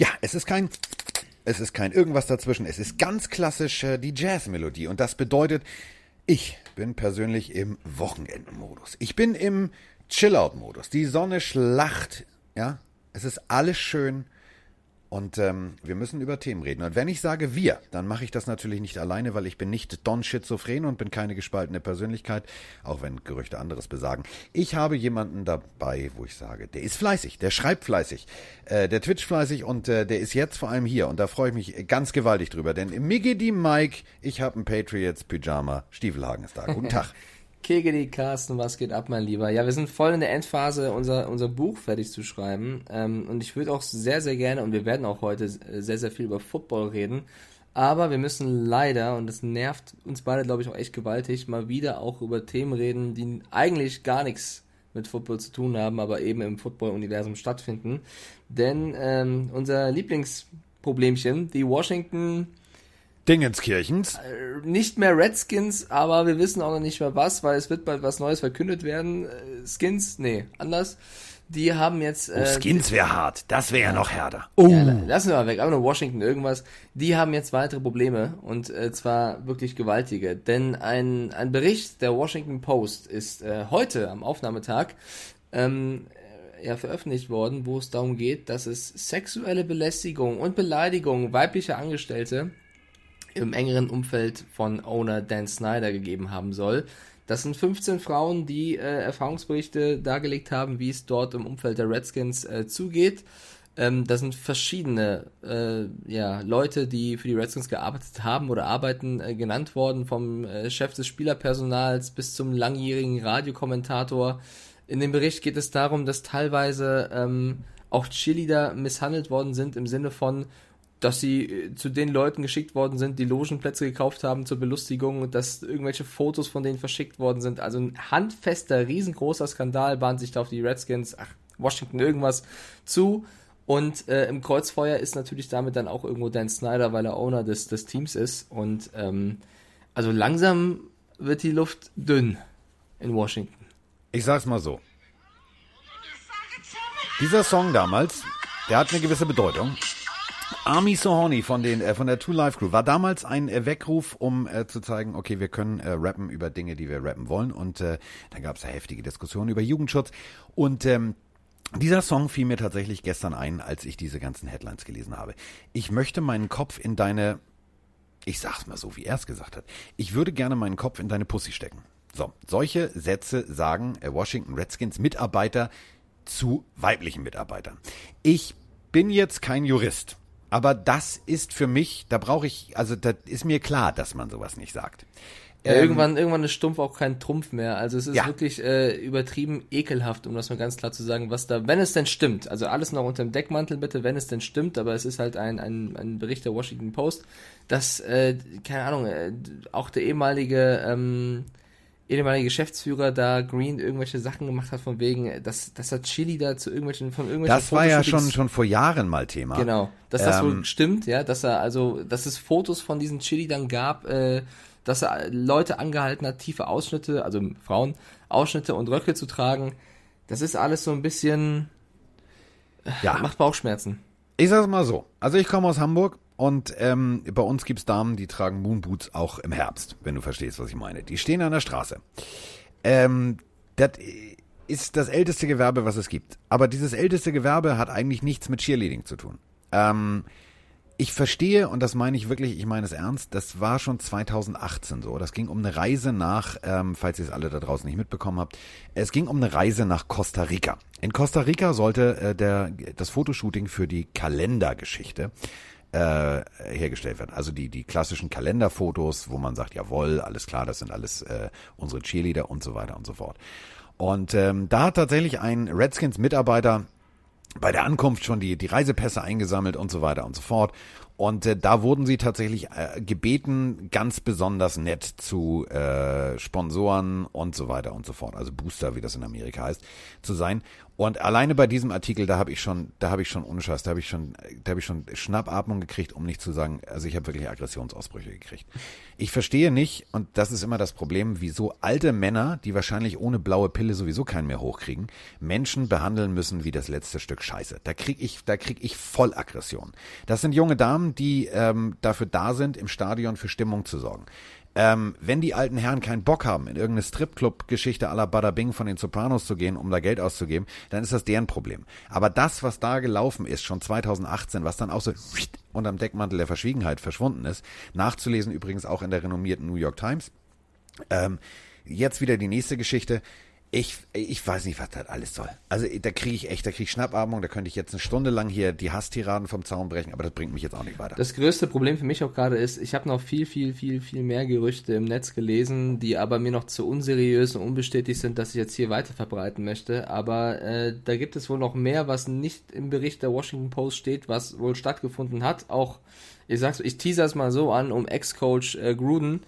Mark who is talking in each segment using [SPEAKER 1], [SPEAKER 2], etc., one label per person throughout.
[SPEAKER 1] Ja, es ist kein es ist kein irgendwas dazwischen. Es ist ganz klassisch äh, die Jazzmelodie. Und das bedeutet, ich bin persönlich im Wochenendmodus. Ich bin im Chillout-Modus. Die Sonne schlacht. Ja, es ist alles schön. Und ähm, wir müssen über Themen reden. Und wenn ich sage wir, dann mache ich das natürlich nicht alleine, weil ich bin nicht Don Schizophren und bin keine gespaltene Persönlichkeit, auch wenn Gerüchte anderes besagen. Ich habe jemanden dabei, wo ich sage, der ist fleißig, der schreibt fleißig, äh, der twitcht fleißig und äh, der ist jetzt vor allem hier. Und da freue ich mich ganz gewaltig drüber. Denn Miggy die Mike, ich habe ein Patriots Pyjama, Stiefelhagen ist da. Guten Tag.
[SPEAKER 2] Kegeli, Carsten, was geht ab, mein Lieber? Ja, wir sind voll in der Endphase, unser, unser Buch fertig zu schreiben. Ähm, und ich würde auch sehr, sehr gerne, und wir werden auch heute sehr, sehr viel über Football reden. Aber wir müssen leider, und das nervt uns beide, glaube ich, auch echt gewaltig, mal wieder auch über Themen reden, die eigentlich gar nichts mit Football zu tun haben, aber eben im Football-Universum stattfinden. Denn ähm, unser Lieblingsproblemchen, die Washington
[SPEAKER 1] Dingenskirchens.
[SPEAKER 2] Äh, nicht mehr Redskins, aber wir wissen auch noch nicht mehr was, weil es wird bald was Neues verkündet werden. Äh, Skins, nee, anders. Die haben jetzt.
[SPEAKER 1] Oh, äh, oh, Skins wäre hart. Das wäre ja noch härter.
[SPEAKER 2] Oh. Ja, lassen wir mal weg. Aber nur Washington irgendwas. Die haben jetzt weitere Probleme und äh, zwar wirklich gewaltige. Denn ein, ein Bericht der Washington Post ist äh, heute am Aufnahmetag ähm, ja, veröffentlicht worden, wo es darum geht, dass es sexuelle Belästigung und Beleidigung weiblicher Angestellte im engeren Umfeld von Owner Dan Snyder gegeben haben soll. Das sind 15 Frauen, die äh, Erfahrungsberichte dargelegt haben, wie es dort im Umfeld der Redskins äh, zugeht. Ähm, da sind verschiedene äh, ja, Leute, die für die Redskins gearbeitet haben oder arbeiten, äh, genannt worden, vom äh, Chef des Spielerpersonals bis zum langjährigen Radiokommentator. In dem Bericht geht es darum, dass teilweise ähm, auch Cheerleader misshandelt worden sind im Sinne von, dass sie äh, zu den Leuten geschickt worden sind, die Logenplätze gekauft haben zur Belustigung, dass irgendwelche Fotos von denen verschickt worden sind. Also ein handfester, riesengroßer Skandal bahnt sich da auf die Redskins, ach, Washington irgendwas zu. Und äh, im Kreuzfeuer ist natürlich damit dann auch irgendwo Dan Snyder, weil er Owner des, des Teams ist. Und ähm, also langsam wird die Luft dünn in Washington.
[SPEAKER 1] Ich sag's mal so. Dieser Song damals, der hat eine gewisse Bedeutung. Army Sohorny von den äh, von der Two Life Crew war damals ein äh, Weckruf, um äh, zu zeigen, okay, wir können äh, rappen über Dinge, die wir rappen wollen. Und äh, dann gab es ja heftige Diskussionen über Jugendschutz. Und ähm, dieser Song fiel mir tatsächlich gestern ein, als ich diese ganzen Headlines gelesen habe. Ich möchte meinen Kopf in deine, ich sag's mal so, wie er es gesagt hat. Ich würde gerne meinen Kopf in deine Pussy stecken. So, solche Sätze sagen äh, Washington Redskins Mitarbeiter zu weiblichen Mitarbeitern. Ich bin jetzt kein Jurist. Aber das ist für mich, da brauche ich, also da ist mir klar, dass man sowas nicht sagt.
[SPEAKER 2] Ja, ähm, irgendwann, irgendwann ist Stumpf auch kein Trumpf mehr. Also es ist ja. wirklich äh, übertrieben ekelhaft, um das mal ganz klar zu sagen, was da, wenn es denn stimmt, also alles noch unter dem Deckmantel bitte, wenn es denn stimmt, aber es ist halt ein, ein, ein Bericht der Washington Post, dass, äh, keine Ahnung, äh, auch der ehemalige ähm, ehemalige Geschäftsführer da Green irgendwelche Sachen gemacht hat von wegen, dass, dass er Chili da zu irgendwelchen von irgendwelchen
[SPEAKER 1] Das war ja schon schon vor Jahren mal Thema.
[SPEAKER 2] Genau, dass das wohl ähm, stimmt, ja, dass er also, dass es Fotos von diesen Chili dann gab, äh, dass er Leute angehalten hat, tiefe Ausschnitte, also Frauen Ausschnitte und Röcke zu tragen. Das ist alles so ein bisschen ja. macht Bauchschmerzen.
[SPEAKER 1] Ich sag's mal so. Also ich komme aus Hamburg und ähm, bei uns gibt's Damen, die tragen Moonboots auch im Herbst, wenn du verstehst, was ich meine. Die stehen an der Straße. Ähm, das ist das älteste Gewerbe, was es gibt. Aber dieses älteste Gewerbe hat eigentlich nichts mit Cheerleading zu tun. Ähm, ich verstehe, und das meine ich wirklich, ich meine es ernst, das war schon 2018 so. Das ging um eine Reise nach, ähm, falls ihr es alle da draußen nicht mitbekommen habt, es ging um eine Reise nach Costa Rica. In Costa Rica sollte äh, der, das Fotoshooting für die Kalendergeschichte äh, hergestellt werden. Also die, die klassischen Kalenderfotos, wo man sagt, jawohl, alles klar, das sind alles äh, unsere Cheerleader und so weiter und so fort. Und ähm, da hat tatsächlich ein Redskins-Mitarbeiter bei der Ankunft schon die, die Reisepässe eingesammelt und so weiter und so fort. Und äh, da wurden sie tatsächlich äh, gebeten, ganz besonders nett zu äh, Sponsoren und so weiter und so fort, also Booster, wie das in Amerika heißt, zu sein. Und alleine bei diesem Artikel, da habe ich schon, da habe ich schon Unscheiß, da habe ich schon, da habe ich schon Schnappatmung gekriegt, um nicht zu sagen, also ich habe wirklich Aggressionsausbrüche gekriegt. Ich verstehe nicht, und das ist immer das Problem, wieso alte Männer, die wahrscheinlich ohne blaue Pille sowieso keinen mehr hochkriegen, Menschen behandeln müssen wie das letzte Stück Scheiße. Da krieg ich, da krieg ich voll Aggression. Das sind junge Damen, die ähm, dafür da sind, im Stadion für Stimmung zu sorgen. Ähm, wenn die alten Herren keinen Bock haben, in irgendeine Stripclub-Geschichte à la Bada Bing von den Sopranos zu gehen, um da Geld auszugeben, dann ist das deren Problem. Aber das, was da gelaufen ist, schon 2018, was dann auch so unterm Deckmantel der Verschwiegenheit verschwunden ist, nachzulesen übrigens auch in der renommierten New York Times. Ähm, jetzt wieder die nächste Geschichte. Ich, ich weiß nicht, was das alles soll. Also da kriege ich echt, da kriege ich Schnappatmung, da könnte ich jetzt eine Stunde lang hier die Hasstiraden vom Zaun brechen, aber das bringt mich jetzt auch nicht weiter.
[SPEAKER 2] Das größte Problem für mich auch gerade ist, ich habe noch viel, viel, viel, viel mehr Gerüchte im Netz gelesen, die aber mir noch zu unseriös und unbestätigt sind, dass ich jetzt hier weiter verbreiten möchte. Aber äh, da gibt es wohl noch mehr, was nicht im Bericht der Washington Post steht, was wohl stattgefunden hat. Auch, ich sag's, ich teaser es mal so an, um Ex-Coach äh, Gruden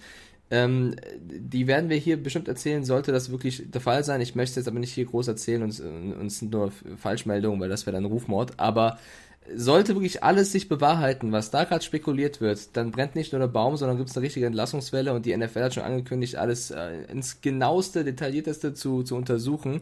[SPEAKER 2] ähm, die werden wir hier bestimmt erzählen, sollte das wirklich der Fall sein. Ich möchte jetzt aber nicht hier groß erzählen und uns nur Falschmeldungen, weil das wäre dann Rufmord. Aber sollte wirklich alles sich bewahrheiten, was da gerade spekuliert wird, dann brennt nicht nur der Baum, sondern gibt es eine richtige Entlassungswelle und die NFL hat schon angekündigt, alles äh, ins genaueste, detaillierteste zu, zu untersuchen.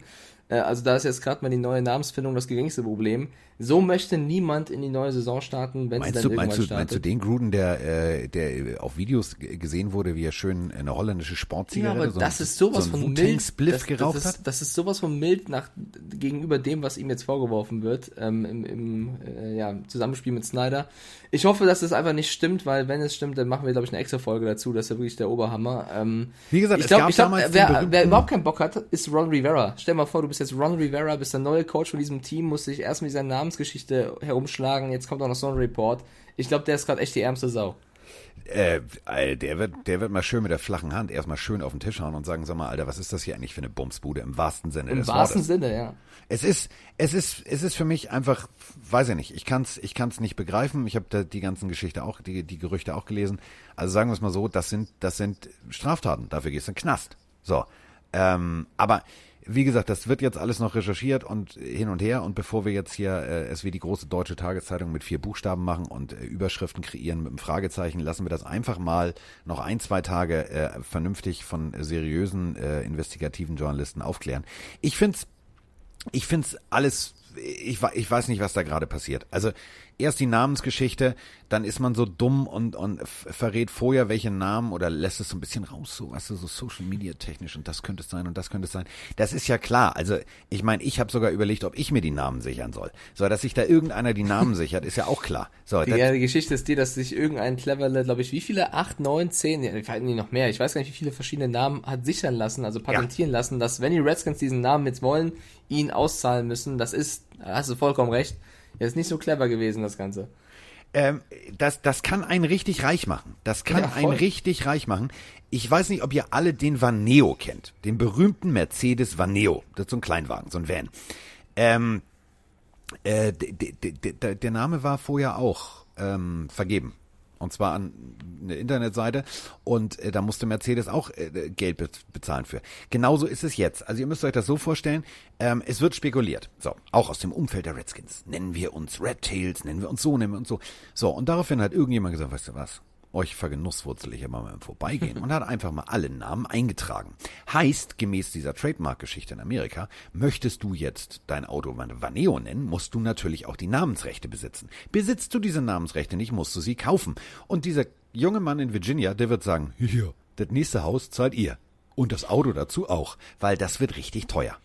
[SPEAKER 2] Äh, also da ist jetzt gerade mal die neue Namensfindung das geringste Problem. So möchte niemand in die neue Saison starten, wenn
[SPEAKER 1] meinst
[SPEAKER 2] sie
[SPEAKER 1] dann
[SPEAKER 2] du,
[SPEAKER 1] meinst
[SPEAKER 2] irgendwann
[SPEAKER 1] du,
[SPEAKER 2] startet.
[SPEAKER 1] Meinst du den Gruden, der, äh, der auf Videos gesehen wurde, wie er schön eine holländische
[SPEAKER 2] Ja,
[SPEAKER 1] Sportzigarette,
[SPEAKER 2] aber
[SPEAKER 1] so
[SPEAKER 2] das
[SPEAKER 1] ein-
[SPEAKER 2] ist sowas
[SPEAKER 1] so
[SPEAKER 2] von mild. Das,
[SPEAKER 1] geraucht
[SPEAKER 2] das
[SPEAKER 1] hat?
[SPEAKER 2] ist, das ist sowas von mild nach, gegenüber dem, was ihm jetzt vorgeworfen wird, ähm, im, im äh, ja, Zusammenspiel mit Snyder. Ich hoffe, dass das einfach nicht stimmt, weil wenn es stimmt, dann machen wir, glaube ich, eine extra Folge dazu. Das ist ja wirklich der Oberhammer. Ähm,
[SPEAKER 1] Wie gesagt,
[SPEAKER 2] ich glaube, glaub, wer, wer überhaupt keinen Bock hat, ist Ron Rivera. Stell dir mal vor, du bist jetzt Ron Rivera, bist der neue Coach von diesem Team, musst dich erst mit dieser Namensgeschichte herumschlagen, jetzt kommt auch noch so ein Report. Ich glaube, der ist gerade echt die ärmste Sau.
[SPEAKER 1] Äh, der wird, der wird mal schön mit der flachen Hand erstmal schön auf den Tisch hauen und sagen, sag mal, Alter, was ist das hier eigentlich für eine Bumsbude im wahrsten Sinne
[SPEAKER 2] Im
[SPEAKER 1] des
[SPEAKER 2] wahrsten
[SPEAKER 1] Wortes?
[SPEAKER 2] Sinne, ja.
[SPEAKER 1] Es ist, es ist, es ist für mich einfach, weiß ich nicht, ich kann's, ich kann's nicht begreifen. Ich habe da die ganzen Geschichte auch, die, die Gerüchte auch gelesen. Also sagen wir es mal so, das sind, das sind Straftaten. Dafür gehst du in den Knast. So, ähm, aber wie gesagt, das wird jetzt alles noch recherchiert und hin und her. Und bevor wir jetzt hier äh, es wie die große deutsche Tageszeitung mit vier Buchstaben machen und äh, Überschriften kreieren mit einem Fragezeichen, lassen wir das einfach mal noch ein, zwei Tage äh, vernünftig von seriösen äh, investigativen Journalisten aufklären. Ich find's ich find's alles, ich, ich weiß nicht, was da gerade passiert. Also erst die Namensgeschichte, dann ist man so dumm und, und verrät vorher welche Namen oder lässt es so ein bisschen raus, so was so Social Media technisch und das könnte es sein und das könnte es sein. Das ist ja klar. Also ich meine, ich habe sogar überlegt, ob ich mir die Namen sichern soll. So, dass sich da irgendeiner die Namen sichert, ist ja auch klar. So, das,
[SPEAKER 2] Ja, die Geschichte ist die, dass sich irgendein cleverle, glaube ich, wie viele? Acht, neun, zehn, ja, vielleicht nee, noch mehr. Ich weiß gar nicht, wie viele verschiedene Namen hat sichern lassen, also patentieren lassen, dass wenn die Redskins diesen Namen jetzt wollen, ihn auszahlen müssen. Das ist, da hast du vollkommen recht. Ja, ist nicht so clever gewesen, das Ganze.
[SPEAKER 1] Ähm, das, das kann einen richtig reich machen. Das kann
[SPEAKER 2] Ja,
[SPEAKER 1] einen richtig reich machen. Ich weiß nicht, ob ihr alle den Vaneo kennt. Den berühmten Mercedes Vaneo. Das ist so ein Kleinwagen, so ein Van. Ähm, äh, der Name war vorher auch ähm, vergeben. Und zwar an eine Internetseite. Und äh, da musste Mercedes auch äh, Geld be bezahlen für. Genauso ist es jetzt. Also ihr müsst euch das so vorstellen, ähm, es wird spekuliert. So, auch aus dem Umfeld der Redskins. Nennen wir uns Red Tails, nennen wir uns so, nennen wir uns so. So, und daraufhin hat irgendjemand gesagt, weißt du was? Euch vergenusswurzel ich immer mal im Vorbeigehen und hat einfach mal alle Namen eingetragen. Heißt, gemäß dieser Trademark-Geschichte in Amerika, möchtest du jetzt dein Auto Vaneo nennen, musst du natürlich auch die Namensrechte besitzen. Besitzt du diese Namensrechte nicht, musst du sie kaufen. Und dieser junge Mann in Virginia, der wird sagen, hier, das nächste Haus zahlt ihr. Und das Auto dazu auch, weil das wird richtig teuer.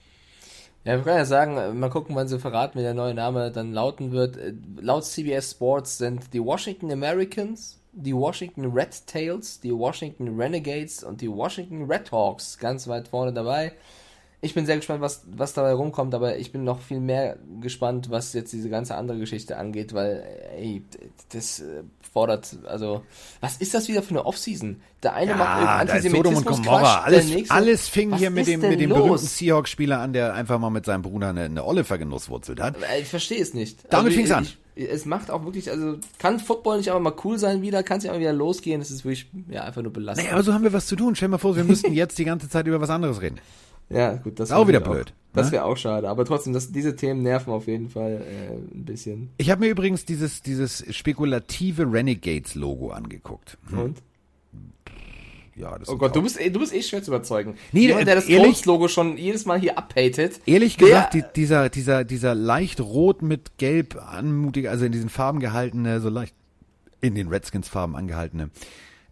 [SPEAKER 2] Ja, wir können ja sagen, mal gucken, wann sie verraten, wie der neue Name dann lauten wird. Laut CBS Sports sind die Washington Americans, die Washington Red Tails, die Washington Renegades und die Washington Red Hawks ganz weit vorne dabei. Ich bin sehr gespannt, was, was dabei rumkommt, aber ich bin noch viel mehr gespannt, was jetzt diese ganze andere Geschichte angeht, weil, ey, das äh, fordert, also, was ist das wieder für eine Offseason? Der eine macht
[SPEAKER 1] Ja, ist Sodom und
[SPEAKER 2] Antisemitismus
[SPEAKER 1] Gomorra.
[SPEAKER 2] Quatsch,
[SPEAKER 1] Alles,
[SPEAKER 2] nächste-
[SPEAKER 1] alles fing hier mit dem, mit dem
[SPEAKER 2] los?
[SPEAKER 1] berühmten Seahawks-Spieler an, der einfach mal mit seinem Bruder eine, eine Olle vergenusswurzelt hat.
[SPEAKER 2] Ich verstehe es nicht.
[SPEAKER 1] Damit
[SPEAKER 2] Also,
[SPEAKER 1] fing's
[SPEAKER 2] ich-
[SPEAKER 1] an.
[SPEAKER 2] Ich, es macht auch wirklich, also kann Football nicht aber mal cool sein wieder, kann es ja mal wieder losgehen, das ist wirklich, ja, einfach nur belastend.
[SPEAKER 1] Naja, aber so haben wir was zu tun. Stell dir mal vor, wir müssten jetzt die ganze Zeit über was anderes reden.
[SPEAKER 2] Ja, gut, das
[SPEAKER 1] Ist auch wieder blöd,
[SPEAKER 2] Das
[SPEAKER 1] ne?
[SPEAKER 2] wäre auch schade, aber trotzdem, das, diese Themen nerven auf jeden Fall äh, ein bisschen.
[SPEAKER 1] Ich habe mir übrigens dieses, dieses spekulative Renegades-Logo angeguckt. Hm.
[SPEAKER 2] Und?
[SPEAKER 1] Ja, das
[SPEAKER 2] Oh Gott, du bist, eh- du bist eh schwer zu überzeugen.
[SPEAKER 1] Nee,
[SPEAKER 2] Jemand, der das Colts-Logo schon jedes Mal hier abhatet.
[SPEAKER 1] Ehrlich
[SPEAKER 2] der-
[SPEAKER 1] gesagt, die, dieser, dieser, dieser leicht rot mit gelb anmutige, also in diesen Farben gehaltene, so leicht in den Redskins-Farben angehaltene,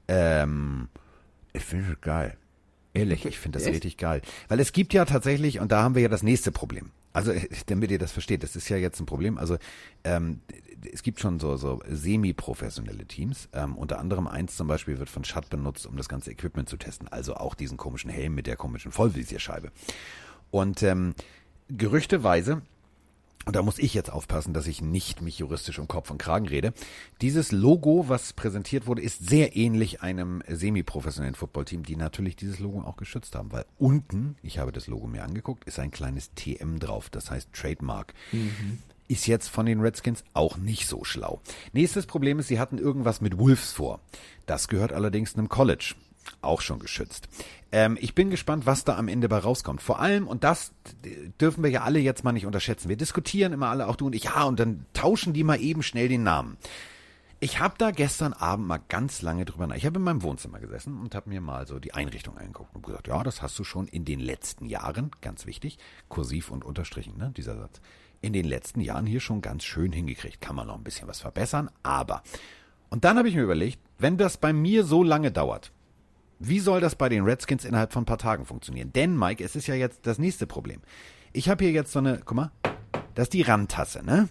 [SPEAKER 1] ähm, ich finde das geil. Ehrlich, ich finde das
[SPEAKER 2] Echt?
[SPEAKER 1] richtig geil. Weil es gibt ja tatsächlich, und da haben wir ja das nächste Problem. Also, damit ihr das versteht, das ist ja jetzt ein Problem. Also, ähm, es gibt schon so, so semi-professionelle Teams. Ähm, unter anderem eins zum Beispiel wird von Schatt benutzt, um das ganze Equipment zu testen. Also auch diesen komischen Helm mit der komischen Vollvisierscheibe. Und ähm, gerüchteweise, und da muss ich jetzt aufpassen, dass ich nicht mich juristisch um Kopf und Kragen rede. Dieses Logo, was präsentiert wurde, ist sehr ähnlich einem semi-professionellen Footballteam, die natürlich dieses Logo auch geschützt haben, weil unten, ich habe das Logo mir angeguckt, ist ein kleines TM drauf, das heißt Trademark. Ist jetzt von den Redskins auch nicht so schlau. Nächstes Problem ist, sie hatten irgendwas mit Wolves vor. Das gehört allerdings einem College. Auch schon geschützt. Ähm, ich bin gespannt, was da am Ende bei rauskommt. Vor allem, und das dürfen wir ja alle jetzt mal nicht unterschätzen. Wir diskutieren immer alle, auch du und ich, ja, und dann tauschen die mal eben schnell den Namen. Ich habe da gestern Abend mal ganz lange drüber nach. Ich habe in meinem Wohnzimmer gesessen und habe mir mal so die Einrichtung angeguckt und gesagt, ja, das hast du schon in den letzten Jahren, ganz wichtig, kursiv und unterstrichen, ne, dieser Satz, in den letzten Jahren hier schon ganz schön hingekriegt. Kann man noch ein bisschen was verbessern, aber. Und dann habe ich mir überlegt, wenn das bei mir so lange dauert, wie soll das bei den Redskins innerhalb von ein paar Tagen funktionieren? Denn, Mike, es ist ja jetzt das nächste Problem. Ich habe hier jetzt so eine, guck mal, das ist die Randtasse, ne?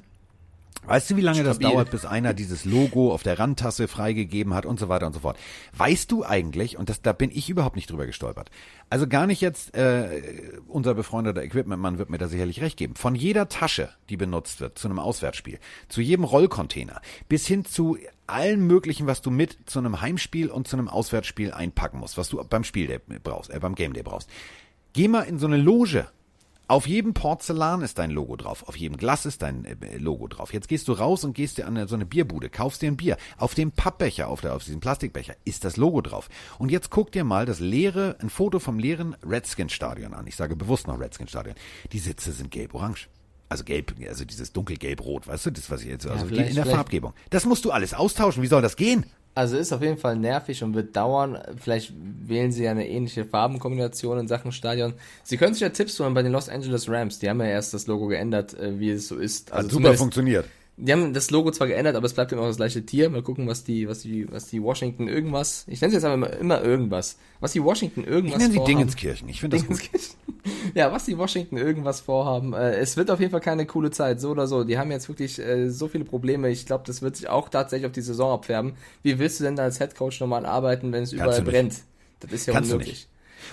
[SPEAKER 1] Weißt du, wie lange das
[SPEAKER 2] Stabil.
[SPEAKER 1] dauert, bis einer dieses Logo auf der Randtasse freigegeben hat und so weiter und so fort? Weißt du eigentlich, und das, da bin ich überhaupt nicht drüber gestolpert, also gar nicht jetzt, äh, unser befreundeter Equipmentmann wird mir da sicherlich recht geben, von jeder Tasche, die benutzt wird zu einem Auswärtsspiel, zu jedem Rollcontainer, bis hin zu allen möglichen, was du mit zu einem Heimspiel und zu einem Auswärtsspiel einpacken musst, was du beim Spiel brauchst, äh, beim Game Day brauchst. Geh mal in so eine Loge. Auf jedem Porzellan ist dein Logo drauf, auf jedem Glas ist dein äh, Logo drauf. Jetzt gehst du raus und gehst dir an so eine Bierbude, kaufst dir ein Bier. Auf dem Pappbecher, auf, der, auf diesem Plastikbecher ist das Logo drauf. Und jetzt guck dir mal das leere, ein Foto vom leeren Redskins-Stadion an. Ich sage bewusst noch Redskins-Stadion. Die Sitze sind gelb-orange. Also gelb, also dieses dunkelgelb-rot, weißt du, das was ich jetzt, also die,
[SPEAKER 2] vielleicht-
[SPEAKER 1] in der Farbgebung. Das musst du alles austauschen. Wie soll das gehen?
[SPEAKER 2] Also ist auf jeden Fall nervig und wird dauern. Vielleicht wählen sie ja eine ähnliche Farbenkombination in Sachen Stadion. Sie können sich ja Tipps holen bei den Los Angeles Rams. Die haben ja erst das Logo geändert, äh, wie es so ist. Also
[SPEAKER 1] Hat super funktioniert.
[SPEAKER 2] Die haben das Logo zwar geändert, aber es bleibt immer noch das gleiche Tier. Mal gucken, was die, was die, was die Washington irgendwas. Ich nenne es jetzt aber immer, immer irgendwas. Was die Washington irgendwas
[SPEAKER 1] Ich nenne sie. Dingenskirchen. Ich finde das gut.
[SPEAKER 2] Ja, was die Washington irgendwas vorhaben. Äh, es wird auf jeden Fall keine coole Zeit, so oder so. Die haben jetzt wirklich äh, so viele Probleme. Ich glaube, das wird sich auch tatsächlich auf die Saison abfärben. Wie willst du denn da als Headcoach normal arbeiten, wenn es überall brennt? Das ist ja
[SPEAKER 1] Kannst
[SPEAKER 2] unmöglich.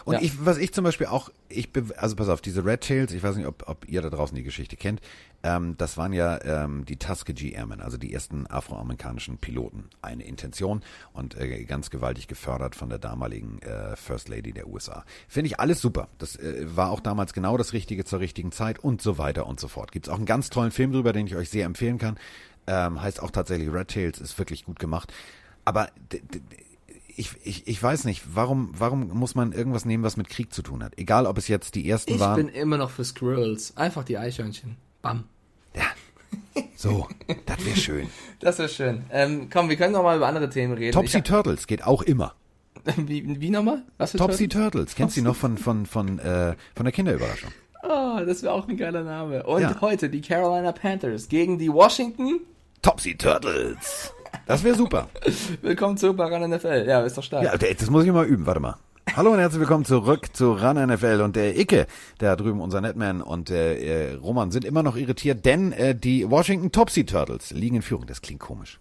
[SPEAKER 1] Und
[SPEAKER 2] Ja.
[SPEAKER 1] ich, was ich zum Beispiel auch, ich, also pass auf, diese Red Tails, ich weiß nicht, ob, ob ihr da draußen die Geschichte kennt, ähm, das waren ja ähm, die Tuskegee Airmen, also die ersten afroamerikanischen Piloten. Eine Intention und äh, ganz gewaltig gefördert von der damaligen äh, First Lady der USA. Finde ich alles super. Das äh, war auch damals genau das Richtige zur richtigen Zeit und so weiter und so fort. Gibt es auch einen ganz tollen Film drüber, den ich euch sehr empfehlen kann. Ähm, heißt auch tatsächlich Red Tails, ist wirklich gut gemacht. Aber ich, ich, ich weiß nicht, warum, warum muss man irgendwas nehmen, was mit Krieg zu tun hat? Egal, ob es jetzt die ersten
[SPEAKER 2] Ich
[SPEAKER 1] waren.
[SPEAKER 2] bin immer noch für Squirrels. Einfach die Eichhörnchen. Bam.
[SPEAKER 1] ja. So, das wäre schön.
[SPEAKER 2] Das wäre schön. Ähm, komm, wir können noch mal über andere Themen reden.
[SPEAKER 1] Topsy Turtles geht auch immer.
[SPEAKER 2] wie, wie nochmal? Was für
[SPEAKER 1] Topsy
[SPEAKER 2] Turtles?
[SPEAKER 1] Turtles, kennst du die noch von, von, von, äh, von der Kinderüberraschung?
[SPEAKER 2] Oh, das wäre auch ein geiler Name. Und
[SPEAKER 1] Ja.
[SPEAKER 2] heute die Carolina Panthers gegen die Washington.
[SPEAKER 1] Topsy Turtles. Das wäre super.
[SPEAKER 2] Willkommen zurück bei RAN NFL. Ja, ist doch stark.
[SPEAKER 1] Ja, das muss ich mal üben, warte mal. Hallo und herzlich willkommen zurück zu RAN NFL und der Icke, der drüben unser Netman und der äh, Roman sind immer noch irritiert, denn äh, die Washington Topsy Turtles liegen in Führung. Das klingt komisch.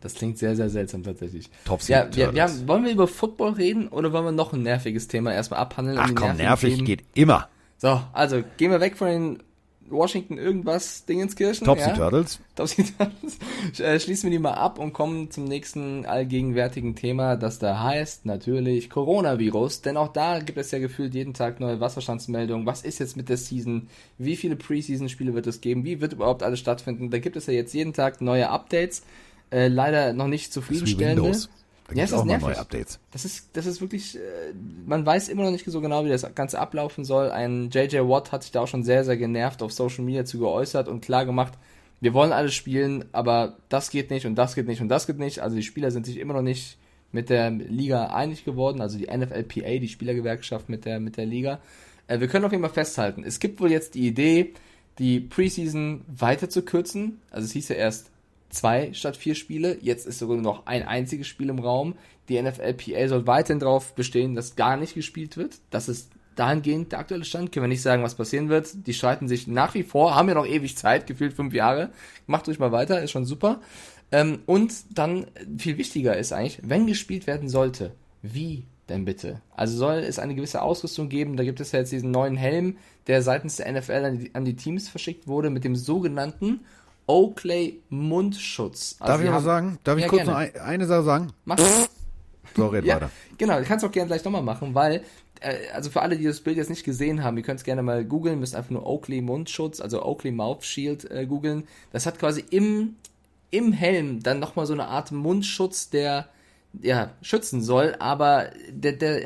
[SPEAKER 2] Das klingt sehr, sehr seltsam tatsächlich.
[SPEAKER 1] Topsy
[SPEAKER 2] ja,
[SPEAKER 1] Turtles.
[SPEAKER 2] haben, wollen wir über Football reden oder wollen wir noch ein nerviges Thema erstmal abhandeln?
[SPEAKER 1] Ach komm, nervig
[SPEAKER 2] Themen-
[SPEAKER 1] geht immer.
[SPEAKER 2] So, also gehen wir weg von den Washington irgendwas Dingenskirchen.
[SPEAKER 1] Topsy
[SPEAKER 2] ja?
[SPEAKER 1] Turtles.
[SPEAKER 2] Topsy Turtles. Äh, schließen wir die mal ab und kommen zum nächsten allgegenwärtigen Thema, das da heißt natürlich Coronavirus. Denn auch da gibt es ja gefühlt jeden Tag neue Wasserstandsmeldungen. Was ist jetzt mit der Season? Wie viele Preseason-Spiele wird es geben? Wie wird überhaupt alles stattfinden? Da gibt es ja jetzt jeden Tag neue Updates. Äh, leider noch nicht zufriedenstellende.
[SPEAKER 1] Das. Da
[SPEAKER 2] Ja,
[SPEAKER 1] gibt's
[SPEAKER 2] es ist
[SPEAKER 1] auch mal
[SPEAKER 2] nervig.
[SPEAKER 1] neue Updates.
[SPEAKER 2] Das ist, das ist wirklich, äh, man weiß immer noch nicht so genau, wie das Ganze ablaufen soll. Ein JJ Watt hat sich da auch schon sehr, sehr genervt auf Social Media zu geäußert und klar gemacht, wir wollen alles spielen, aber das geht nicht und das geht nicht und das geht nicht. Also die Spieler sind sich immer noch nicht mit der Liga einig geworden, also die NFLPA, die Spielergewerkschaft mit der, mit der Liga. Äh, wir können auf jeden Fall festhalten, es gibt wohl jetzt die Idee, die Preseason weiter zu kürzen. Also es hieß ja erst zwei statt vier Spiele. Jetzt ist sogar noch ein einziges Spiel im Raum. Die NFLPA soll weiterhin darauf bestehen, dass gar nicht gespielt wird. Das ist dahingehend der aktuelle Stand. Können wir nicht sagen, was passieren wird. Die streiten sich nach wie vor, haben ja noch ewig Zeit, gefühlt fünf Jahre. Macht ruhig mal weiter, ist schon super. Ähm, und dann viel wichtiger ist eigentlich, wenn gespielt werden sollte, wie denn bitte? Also soll es eine gewisse Ausrüstung geben. Da gibt es ja jetzt diesen neuen Helm, der seitens der NFL an die, an die Teams verschickt wurde, mit dem sogenannten Oakley Mundschutz. Also
[SPEAKER 1] Darf ich mal
[SPEAKER 2] haben-
[SPEAKER 1] sagen? Darf ich
[SPEAKER 2] Ja,
[SPEAKER 1] kurz
[SPEAKER 2] gerne.
[SPEAKER 1] noch ein, eine Sache sagen?
[SPEAKER 2] Mach
[SPEAKER 1] So, red
[SPEAKER 2] ja,
[SPEAKER 1] weiter.
[SPEAKER 2] genau, du kannst auch gerne gleich nochmal machen, weil, äh, also für alle, die das Bild jetzt nicht gesehen haben, ihr könnt es gerne mal googeln, müsst einfach nur Oakley Mundschutz, also Oakley Mouth Shield äh, googeln. Das hat quasi im, im Helm dann nochmal so eine Art Mundschutz, der ja, schützen soll, aber der, der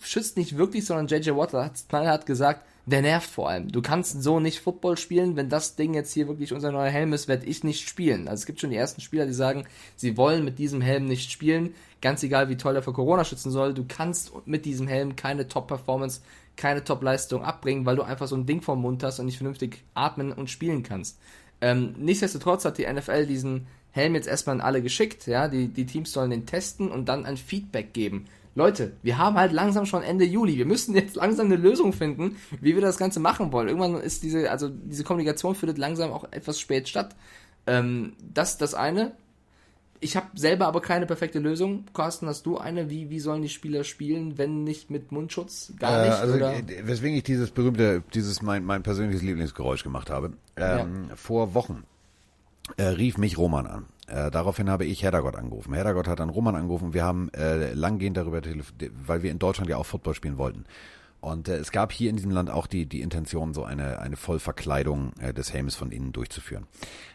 [SPEAKER 2] schützt nicht wirklich, sondern JJ Watt hat knallhart gesagt, der nervt vor allem. Du kannst so nicht Football spielen, wenn das Ding jetzt hier wirklich unser neuer Helm ist, werde ich nicht spielen. Also es gibt schon die ersten Spieler, die sagen, sie wollen mit diesem Helm nicht spielen, ganz egal wie toll er vor Corona schützen soll, du kannst mit diesem Helm keine Top-Performance, keine Top-Leistung abbringen, weil du einfach so ein Ding vom Mund hast und nicht vernünftig atmen und spielen kannst. Ähm, nichtsdestotrotz hat die NFL diesen Helm jetzt erstmal an alle geschickt, ja, die, die Teams sollen den testen und dann ein Feedback geben. Leute, wir haben halt langsam schon Ende Juli. Wir müssen jetzt langsam eine Lösung finden, wie wir das Ganze machen wollen. Irgendwann ist diese, also diese Kommunikation findet langsam auch etwas spät statt. Ähm, das das eine. Ich habe selber aber keine perfekte Lösung. Carsten, hast du eine? Wie, wie sollen die Spieler spielen, wenn nicht mit Mundschutz? Gar
[SPEAKER 1] Äh,
[SPEAKER 2] nicht?
[SPEAKER 1] also,
[SPEAKER 2] oder?
[SPEAKER 1] äh, weswegen ich dieses berühmte, dieses mein, mein persönliches Lieblingsgeräusch gemacht habe. Ähm, Vor Wochen äh, rief mich Roman an. Äh, daraufhin habe ich Heddergott angerufen. Heddergott hat dann Roman angerufen. Wir haben äh, langgehend darüber telefoniert, weil wir in Deutschland ja auch Football spielen wollten. Und äh, es gab hier in diesem Land auch die, die Intention, so eine, eine Vollverkleidung äh, des Helms von innen durchzuführen.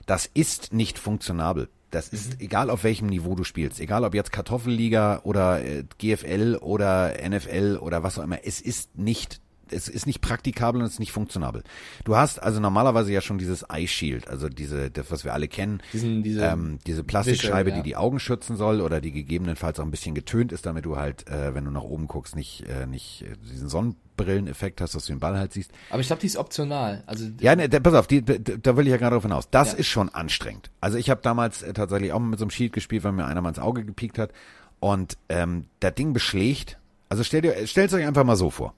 [SPEAKER 1] Das ist nicht funktionabel. Das ist egal auf welchem Niveau du spielst, egal ob jetzt Kartoffelliga oder äh, GFL oder NFL oder was auch immer, es ist nicht es ist nicht praktikabel und es ist nicht funktionabel. Du hast also normalerweise ja schon dieses Eye Shield, also diese, das, was wir alle kennen,
[SPEAKER 2] Diesen- diese
[SPEAKER 1] ähm, diese Plastikscheibe,
[SPEAKER 2] Wische, ja.
[SPEAKER 1] die die Augen schützen soll oder die gegebenenfalls auch ein bisschen getönt ist, damit du halt, äh, wenn du nach oben guckst, nicht, äh, nicht äh, diesen Sonnenbrilleneffekt hast, dass du den Ball halt siehst.
[SPEAKER 2] aber ich glaube, die ist optional. Also
[SPEAKER 1] Ja, ne, da, pass auf, die, da, da will ich ja gerade drauf hinaus. Das
[SPEAKER 2] Ja.
[SPEAKER 1] ist schon anstrengend. Also ich habe damals äh, tatsächlich auch mit so einem Shield gespielt, weil mir einer mal ins Auge gepiekt hat. Und ähm, das Ding beschlägt. Also stellt ihr, stellt euch einfach mal so vor.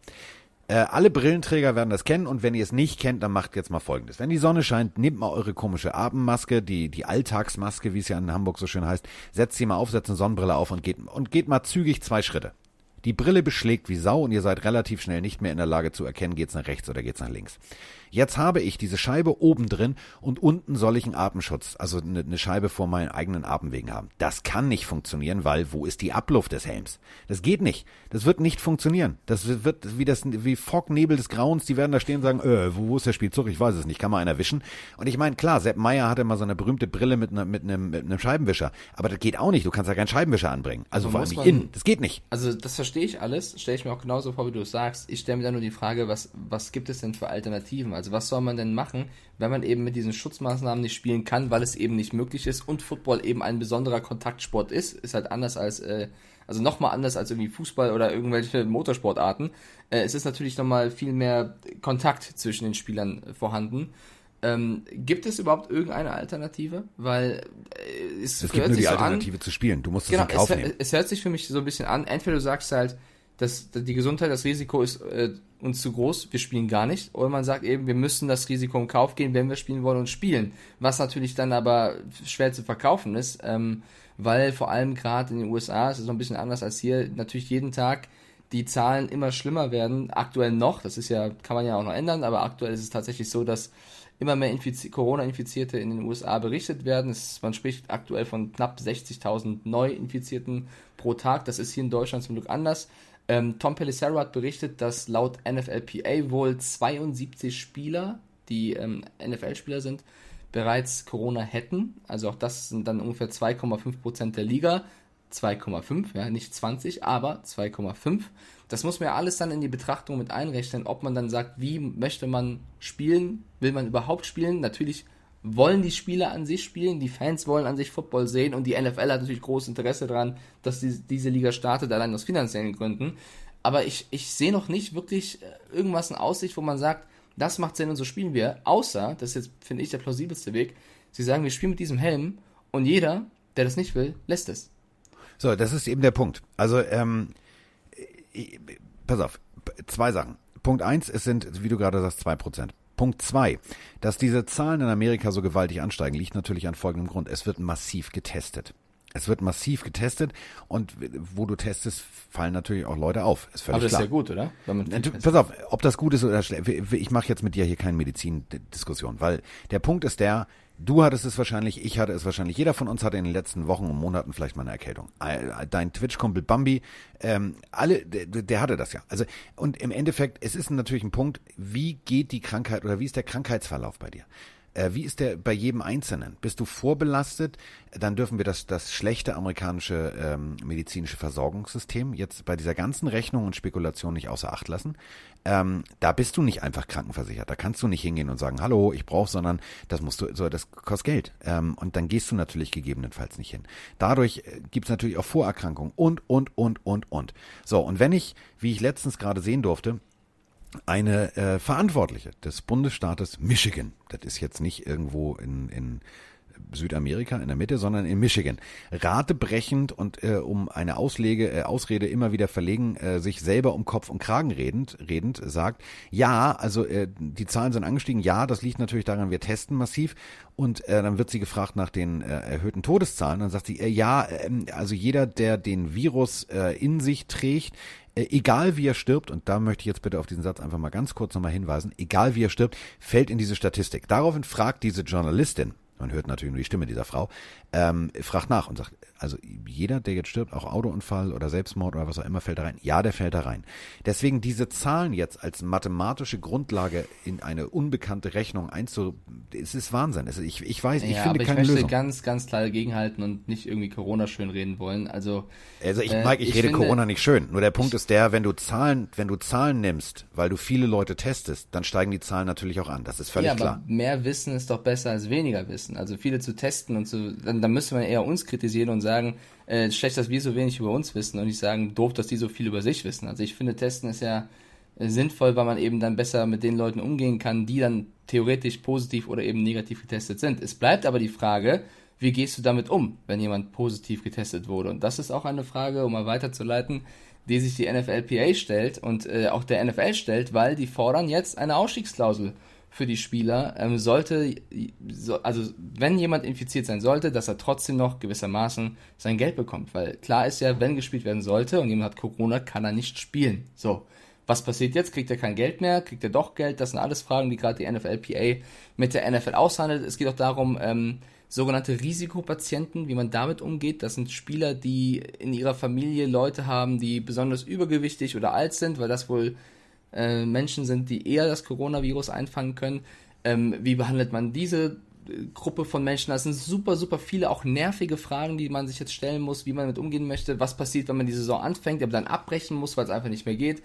[SPEAKER 1] Äh, alle Brillenträger werden das kennen und wenn ihr es nicht kennt, dann macht jetzt mal folgendes. Wenn die Sonne scheint, nehmt mal eure komische Atemmaske, die, die Alltagsmaske, wie es ja in Hamburg so schön heißt, setzt sie mal auf, setzt eine Sonnenbrille auf und geht, und geht mal zügig zwei Schritte. Die Brille beschlägt wie Sau und ihr seid relativ schnell nicht mehr in der Lage zu erkennen, geht's nach rechts oder geht's nach links. Jetzt habe ich diese Scheibe oben drin und unten soll ich einen Atemschutz, also eine, eine Scheibe vor meinen eigenen Atemwegen haben. Das kann nicht funktionieren, weil wo ist die Abluft des Helms? Das geht nicht. Das wird nicht funktionieren. Das wird wie das wie Fognebel des Grauens. Die werden da stehen und sagen, äh, wo, wo ist der Spielzug? Ich weiß es nicht. Kann mal einer wischen? Und ich meine, klar, Sepp Meyer hatte mal so eine berühmte Brille mit, einer, mit, einem, mit einem Scheibenwischer. Aber das geht auch nicht. Du kannst ja keinen Scheibenwischer anbringen. Also
[SPEAKER 2] Aber
[SPEAKER 1] vor allem
[SPEAKER 2] man-
[SPEAKER 1] nicht innen. Das geht nicht.
[SPEAKER 2] Also das verstehe ich alles, stelle ich mir auch genauso vor, wie du es sagst. Ich stelle mir dann nur die Frage, was, was gibt es denn für Alternativen? Also was soll man denn machen, wenn man eben mit diesen Schutzmaßnahmen nicht spielen kann, weil es eben nicht möglich ist und Football eben ein besonderer Kontaktsport ist. Ist halt anders als, äh, also nochmal anders als irgendwie Fußball oder irgendwelche Motorsportarten. Äh, es ist natürlich nochmal viel mehr Kontakt zwischen den Spielern vorhanden. Ähm, gibt es überhaupt irgendeine Alternative? Weil äh, es,
[SPEAKER 1] Es gibt nur die
[SPEAKER 2] so an,
[SPEAKER 1] Alternative zu spielen. Du musst es
[SPEAKER 2] Genau,
[SPEAKER 1] in Kauf
[SPEAKER 2] es, es hört sich für mich so ein bisschen an, entweder du sagst halt, dass die Gesundheit, das Risiko ist äh, uns zu groß, wir spielen gar nicht, oder man sagt eben, wir müssen das Risiko in Kauf gehen, wenn wir spielen wollen und spielen. Was natürlich dann aber schwer zu verkaufen ist, ähm, weil vor allem gerade in den USA, es ist so ein bisschen anders als hier, natürlich jeden Tag die Zahlen immer schlimmer werden, aktuell noch, das ist ja, kann man ja auch noch ändern, aber aktuell ist es tatsächlich so, dass immer mehr Infiz Corona-Infizierte in den USA berichtet werden. Es, man spricht aktuell von knapp 60.000 Neuinfizierten pro Tag. Das ist hier in Deutschland zum Glück anders. Ähm, Tom Pelissero hat berichtet, dass laut NFLPA wohl 72 Spieler, die ähm, NFL-Spieler sind, bereits Corona hätten. Also auch das sind dann ungefähr 2,5 Prozent der Liga. 2,5, ja, nicht 20, aber 2,5. Das muss man ja alles dann in die Betrachtung mit einrechnen, ob man dann sagt, wie möchte man spielen, will man überhaupt spielen? Natürlich wollen die Spieler an sich spielen, die Fans wollen an sich Football sehen und die NFL hat natürlich großes Interesse daran, dass die, diese Liga startet, allein aus finanziellen Gründen. Aber ich, ich sehe noch nicht wirklich äh, irgendwas in Aussicht, wo man sagt, das macht Sinn und so spielen wir, außer, das ist jetzt, finde ich, der plausibelste Weg, sie sagen, wir spielen mit diesem Helm und jeder, der das nicht will, lässt es.
[SPEAKER 1] So, das ist eben der Punkt. Also, ähm, pass auf, zwei Sachen. Punkt eins, es sind, wie du gerade sagst, zwei Prozent. Punkt zwei, dass diese Zahlen in Amerika so gewaltig ansteigen, liegt natürlich an folgendem Grund. Es wird massiv getestet. Es wird massiv getestet und wo du testest, fallen natürlich auch Leute auf.
[SPEAKER 2] Ist völlig Aber das klar. ist ja gut, oder?
[SPEAKER 1] Pass auf, ob das gut ist oder schlecht. Ich mache jetzt mit dir hier keine Medizindiskussion, weil der Punkt ist der, Du hattest es wahrscheinlich, ich hatte es wahrscheinlich. Jeder von uns hatte in den letzten Wochen und Monaten vielleicht mal eine Erkältung. Dein Twitch-Kumpel Bambi, ähm, alle, der, der, hatte das ja. Also und im Endeffekt, es ist natürlich ein Punkt, wie geht die Krankheit oder wie ist der Krankheitsverlauf bei dir? Äh, wie ist der bei jedem Einzelnen? Bist du vorbelastet? Dann dürfen wir das, das schlechte amerikanische ähm, medizinische Versorgungssystem jetzt bei dieser ganzen Rechnung und Spekulation nicht außer Acht lassen. Ähm, da bist du nicht einfach krankenversichert. Da kannst du nicht hingehen und sagen, hallo, ich brauche, sondern das musst du, so, das kostet Geld. Ähm, und dann gehst du natürlich gegebenenfalls nicht hin. Dadurch äh, gibt es natürlich auch Vorerkrankungen und, und, und, und, und. So, und wenn ich, wie ich letztens gerade sehen durfte, eine äh, Verantwortliche des Bundesstaates Michigan, das ist jetzt nicht irgendwo in, in Südamerika in der Mitte, sondern in Michigan. Ratebrechend und äh, um eine Auslege, äh, Ausrede immer wieder verlegen, äh, sich selber um Kopf und Kragen redend, redend sagt, ja, also äh, die Zahlen sind angestiegen, ja, das liegt natürlich daran, wir testen massiv. Und äh, dann wird sie gefragt nach den äh, erhöhten Todeszahlen. Dann sagt sie, äh, ja, äh, also jeder, der den Virus äh, in sich trägt, egal wie er stirbt, und da möchte ich jetzt bitte auf diesen Satz einfach mal ganz kurz nochmal hinweisen, egal wie er stirbt, fällt in diese Statistik. Daraufhin fragt diese Journalistin, man hört natürlich nur die Stimme dieser Frau, ähm, fragt nach und sagt, also jeder, der jetzt stirbt, auch Autounfall oder Selbstmord oder was auch immer, fällt da rein. Ja, der fällt da rein. Deswegen diese Zahlen jetzt als mathematische Grundlage in eine unbekannte Rechnung einzu, es ist Wahnsinn. Es, ich, ich weiß, ich ja, finde aber keine
[SPEAKER 2] ich möchte
[SPEAKER 1] Lösung.
[SPEAKER 2] ganz, ganz klar dagegenhalten und nicht irgendwie Corona schön reden wollen. Also,
[SPEAKER 1] also ich, äh, Mike, ich, ich rede finde, Corona nicht schön. Nur der Punkt ist der, wenn du Zahlen, wenn du Zahlen nimmst, weil du viele Leute testest, dann steigen die Zahlen natürlich auch an. Das ist völlig ja, klar.
[SPEAKER 2] Aber mehr Wissen ist doch besser als weniger Wissen. Also viele zu testen und zu, dann, dann müsste man eher uns kritisieren und sagen, äh, schlecht, dass wir so wenig über uns wissen und nicht sagen, doof, dass die so viel über sich wissen. Also ich finde, Testen ist ja äh, sinnvoll, weil man eben dann besser mit den Leuten umgehen kann, die dann theoretisch positiv oder eben negativ getestet sind. Es bleibt aber die Frage, wie gehst du damit um, wenn jemand positiv getestet wurde? Und das ist auch eine Frage, um mal weiterzuleiten, die sich die NFLPA stellt und äh, auch der NFL stellt, weil die fordern jetzt eine Ausstiegsklausel für die Spieler, ähm, sollte, so, also wenn jemand infiziert sein sollte, dass er trotzdem noch gewissermaßen sein Geld bekommt. Weil klar ist ja, wenn gespielt werden sollte und jemand hat Corona, kann er nicht spielen. So. Was passiert jetzt? Kriegt er kein Geld mehr? Kriegt er doch Geld? Das sind alles Fragen, die gerade die NFLPA mit der NFL aushandelt. Es geht auch darum, ähm, sogenannte Risikopatienten, wie man damit umgeht. Das sind Spieler, die in ihrer Familie Leute haben, die besonders übergewichtig oder alt sind, weil das wohl äh, Menschen sind, die eher das Coronavirus einfangen können. Ähm, wie behandelt man diese äh, Gruppe von Menschen? Das sind super, super viele auch nervige Fragen, die man sich jetzt stellen muss, wie man damit umgehen möchte. Was passiert, wenn man die Saison anfängt, aber dann abbrechen muss, weil es einfach nicht mehr geht?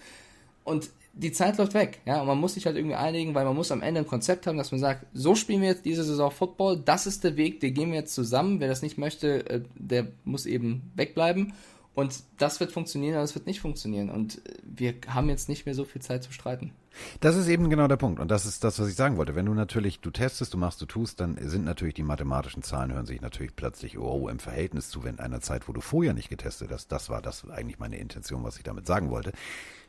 [SPEAKER 2] Und die Zeit läuft weg, ja, und man muss sich halt irgendwie einigen, weil man muss am Ende ein Konzept haben, dass man sagt, so spielen wir jetzt diese Saison Football, das ist der Weg, den gehen wir jetzt zusammen, wer das nicht möchte, äh, der muss eben wegbleiben und das wird funktionieren, aber es wird nicht funktionieren. Und wir haben jetzt nicht mehr so viel Zeit zu streiten.
[SPEAKER 1] Das ist eben genau der Punkt. Und das ist das, was ich sagen wollte. Wenn du natürlich, du testest, du machst, du tust, dann sind natürlich die mathematischen Zahlen, hören sich natürlich plötzlich, oh, im Verhältnis zu einer Zeit, wo du vorher nicht getestet hast. Das war das eigentlich meine Intention, was ich damit sagen wollte.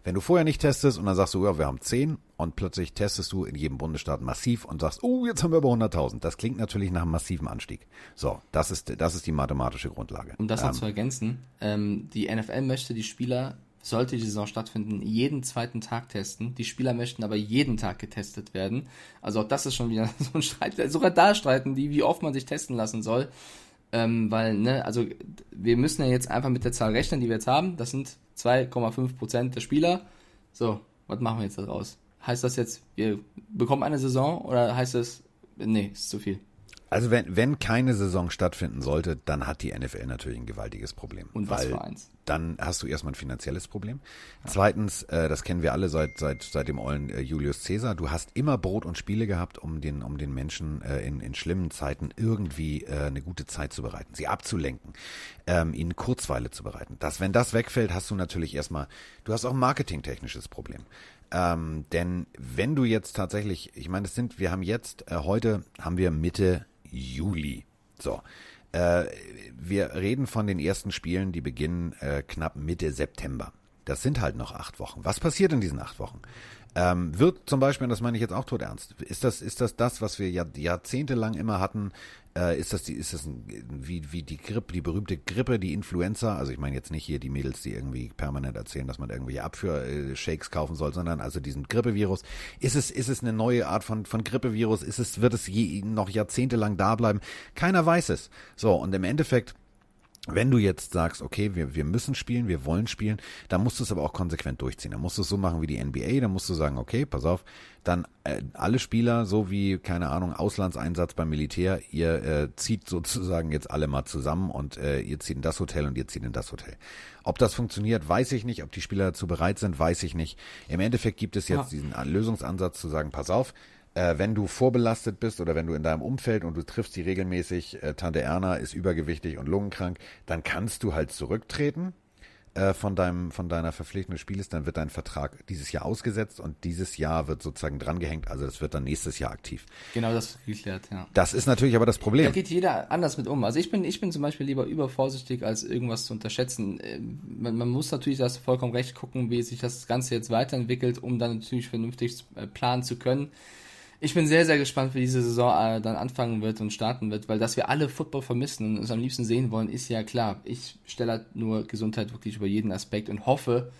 [SPEAKER 1] Wenn du vorher nicht testest und dann sagst du, ja, wir haben 10 und plötzlich testest du in jedem Bundesstaat massiv und sagst, oh, jetzt haben wir aber 100.000. Das klingt natürlich nach einem massiven Anstieg. So, das ist, das ist die mathematische Grundlage.
[SPEAKER 2] Um das noch ähm, zu ergänzen, ähm, die NFL möchte die Spieler sollte die Saison stattfinden, jeden zweiten Tag testen. Die Spieler möchten aber jeden Tag getestet werden. Also auch das ist schon wieder so ein Streit. Sogar da streiten die, wie oft man sich testen lassen soll. Ähm, weil, ne, also wir müssen ja jetzt einfach mit der Zahl rechnen, die wir jetzt haben. Das sind 2,5 Prozent der Spieler. So, was machen wir jetzt daraus? Heißt das jetzt, wir bekommen eine Saison oder heißt das, nee, ist zu viel?
[SPEAKER 1] Also wenn, wenn keine Saison stattfinden sollte, dann hat die NFL natürlich ein gewaltiges Problem.
[SPEAKER 2] Und was für eins?
[SPEAKER 1] Dann hast du erstmal ein finanzielles Problem. Ja. Zweitens, äh, das kennen wir alle seit, seit, seit dem ollen äh, Julius Caesar, du hast immer Brot und Spiele gehabt, um den, um den Menschen äh, in, in schlimmen Zeiten irgendwie äh, eine gute Zeit zu bereiten, sie abzulenken, ähm, ihnen Kurzweile zu bereiten. Das, wenn das wegfällt, hast du natürlich erstmal, du hast auch ein marketingtechnisches Problem. Ähm, denn wenn du jetzt tatsächlich, ich meine, es sind, wir haben jetzt, äh, heute haben wir Mitte Juli. So. Äh, wir reden von den ersten Spielen, die beginnen äh, knapp Mitte September. Das sind halt noch acht Wochen. Was passiert in diesen acht Wochen? Ähm, wird zum Beispiel, und das meine ich jetzt auch tot ernst, ist das, ist das das, was wir Jahr, jahrzehntelang immer hatten, äh, ist das die, ist das ein, wie, wie die Grippe, die berühmte Grippe, die Influenza? Also ich meine jetzt nicht hier die Mädels, die irgendwie permanent erzählen, dass man irgendwie Abführshakes kaufen soll, sondern also diesen Grippevirus. Ist es, ist es eine neue Art von, von Grippevirus? Ist es, wird es je, noch jahrzehntelang da bleiben? Keiner weiß es. So, und im Endeffekt wenn du jetzt sagst, okay, wir, wir müssen spielen, wir wollen spielen, dann musst du es aber auch konsequent durchziehen. Dann musst du es so machen wie die NBA, dann musst du sagen, okay, pass auf, dann äh, alle Spieler, so wie, keine Ahnung, Auslandseinsatz beim Militär, ihr äh, zieht sozusagen jetzt alle mal zusammen und äh, ihr zieht in das Hotel und ihr zieht in das Hotel. Ob das funktioniert, weiß ich nicht. Ob die Spieler dazu bereit sind, weiß ich nicht. Im Endeffekt gibt es jetzt ja. diesen Lösungsansatz zu sagen, pass auf, äh, wenn du vorbelastet bist oder wenn du in deinem Umfeld und du triffst sie regelmäßig, äh, Tante Erna ist übergewichtig und lungenkrank, dann kannst du halt zurücktreten äh, von deinem von deiner Verpflichtung des Spieles, dann wird dein Vertrag dieses Jahr ausgesetzt und dieses Jahr wird sozusagen drangehängt, also das wird dann nächstes Jahr aktiv.
[SPEAKER 2] Genau, das geklärt, ja.
[SPEAKER 1] Das ist natürlich aber das Problem. Da
[SPEAKER 2] geht jeder anders mit um. Also ich bin ich bin zum Beispiel lieber übervorsichtig als irgendwas zu unterschätzen. Äh, man, man muss natürlich, das vollkommen recht gucken, wie sich das Ganze jetzt weiterentwickelt, um dann natürlich vernünftig äh, planen zu können ich bin sehr, sehr gespannt, wie diese Saison äh, dann anfangen wird und starten wird, weil dass wir alle Football vermissen und es am liebsten sehen wollen, ist ja klar. Ich stelle halt nur Gesundheit wirklich über jeden Aspekt und hoffe,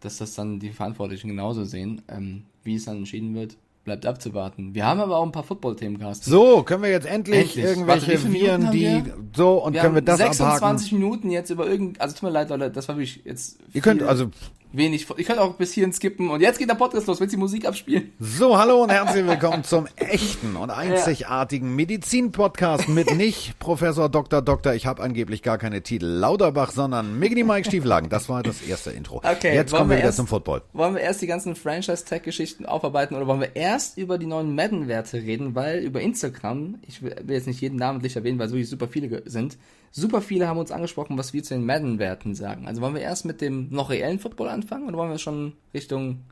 [SPEAKER 2] dass das dann die Verantwortlichen genauso sehen. Ähm, wie es dann entschieden wird, bleibt abzuwarten. Wir haben aber auch ein paar Football-Themen, Carsten.
[SPEAKER 1] So, können wir jetzt endlich, endlich. irgendwelche Warte, Viren, die so und wir können wir das
[SPEAKER 2] 26 abhaken. Minuten jetzt über irgend, also tut mir leid, Leute, das war wirklich jetzt.
[SPEAKER 1] Ihr könnt also
[SPEAKER 2] wenig. Ich könnte auch bis hierhin skippen. Und jetzt geht der Podcast los. Willst du die Musik abspielen?
[SPEAKER 1] So, hallo und herzlich willkommen zum echten und einzigartigen Medizin-Podcast mit nicht Professor Dr. Doktor. Ich habe angeblich gar keine Titel Lauterbach, sondern Miggity Mike Stieflagen. Das war das erste Intro.
[SPEAKER 2] Okay.
[SPEAKER 1] Jetzt kommen wir, wieder erst, zum Football.
[SPEAKER 2] Wollen wir erst die ganzen Franchise-Tech-Geschichten aufarbeiten oder wollen wir erst über die neuen Madden-Werte reden? Weil über Instagram, ich will jetzt nicht jeden namentlich erwähnen, weil so super viele sind, Super viele haben uns angesprochen, was wir zu den Madden-Werten sagen. Also wollen wir erst mit dem noch reellen Football anfangen oder wollen wir schon Richtung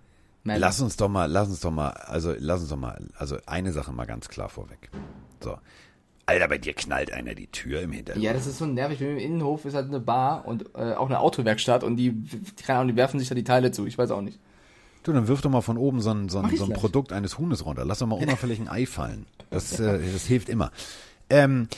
[SPEAKER 1] Madden? Lass uns doch mal, lass uns doch mal, also lass uns doch mal, also eine Sache mal ganz klar vorweg. So. Alter, bei dir knallt einer die Tür im Hintergrund.
[SPEAKER 2] Ja, das ist so nervig. Im Innenhof ist halt eine Bar und äh, auch eine Autowerkstatt und die, keine Ahnung, die werfen sich da die Teile zu. Ich weiß auch nicht.
[SPEAKER 1] Du, dann wirf doch mal von oben so ein, so ein, so ein Produkt eines Huhnes runter. Lass doch mal unauffällig ein Ei fallen. Das, äh, das hilft immer. Ähm,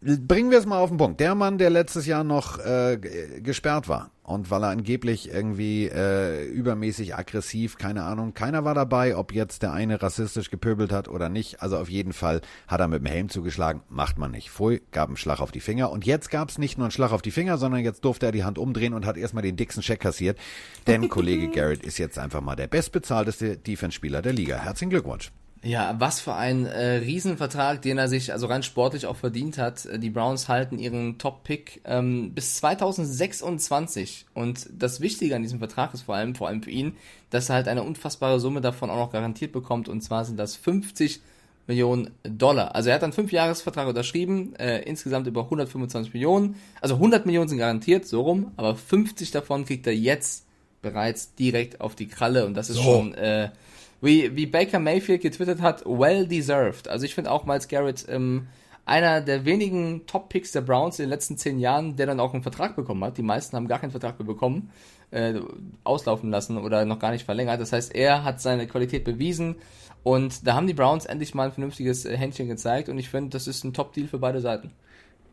[SPEAKER 1] Bringen wir es mal auf den Punkt. Der Mann, der letztes Jahr noch äh, gesperrt war und weil er angeblich irgendwie äh, übermäßig aggressiv, keine Ahnung, keiner war dabei, ob jetzt der eine rassistisch gepöbelt hat oder nicht. Also auf jeden Fall hat er mit dem Helm zugeschlagen, macht man nicht. Pfui, gab einen Schlag auf die Finger und jetzt gab es nicht nur einen Schlag auf die Finger, sondern jetzt durfte er die Hand umdrehen und hat erstmal den dicksten Scheck kassiert. Denn Kollege Garrett ist jetzt einfach mal der bestbezahlteste Defense-Spieler der Liga. Herzlichen Glückwunsch.
[SPEAKER 2] Ja, was für ein äh, Riesenvertrag, den er sich also rein sportlich auch verdient hat. Äh, die Browns halten ihren Top-Pick ähm, bis 2026. Und das Wichtige an diesem Vertrag ist vor allem, vor allem für ihn, dass er halt eine unfassbare Summe davon auch noch garantiert bekommt. Und zwar sind das 50 Millionen Dollar. Also er hat einen 5-Jahres-Vertrag unterschrieben, äh, insgesamt über 125 Millionen. Also 100 Millionen sind garantiert, so rum, aber 50 davon kriegt er jetzt bereits direkt auf die Kralle. Und das ist so. schon... Äh, wie, wie Baker Mayfield getwittert hat, well deserved. Also ich finde auch Miles Garrett ähm, einer der wenigen Top-Picks der Browns in den letzten zehn Jahren, der dann auch einen Vertrag bekommen hat. Die meisten haben gar keinen Vertrag mehr bekommen, äh, auslaufen lassen oder noch gar nicht verlängert. Das heißt, er hat seine Qualität bewiesen und da haben die Browns endlich mal ein vernünftiges äh, Händchen gezeigt und ich finde, das ist ein Top-Deal für beide Seiten.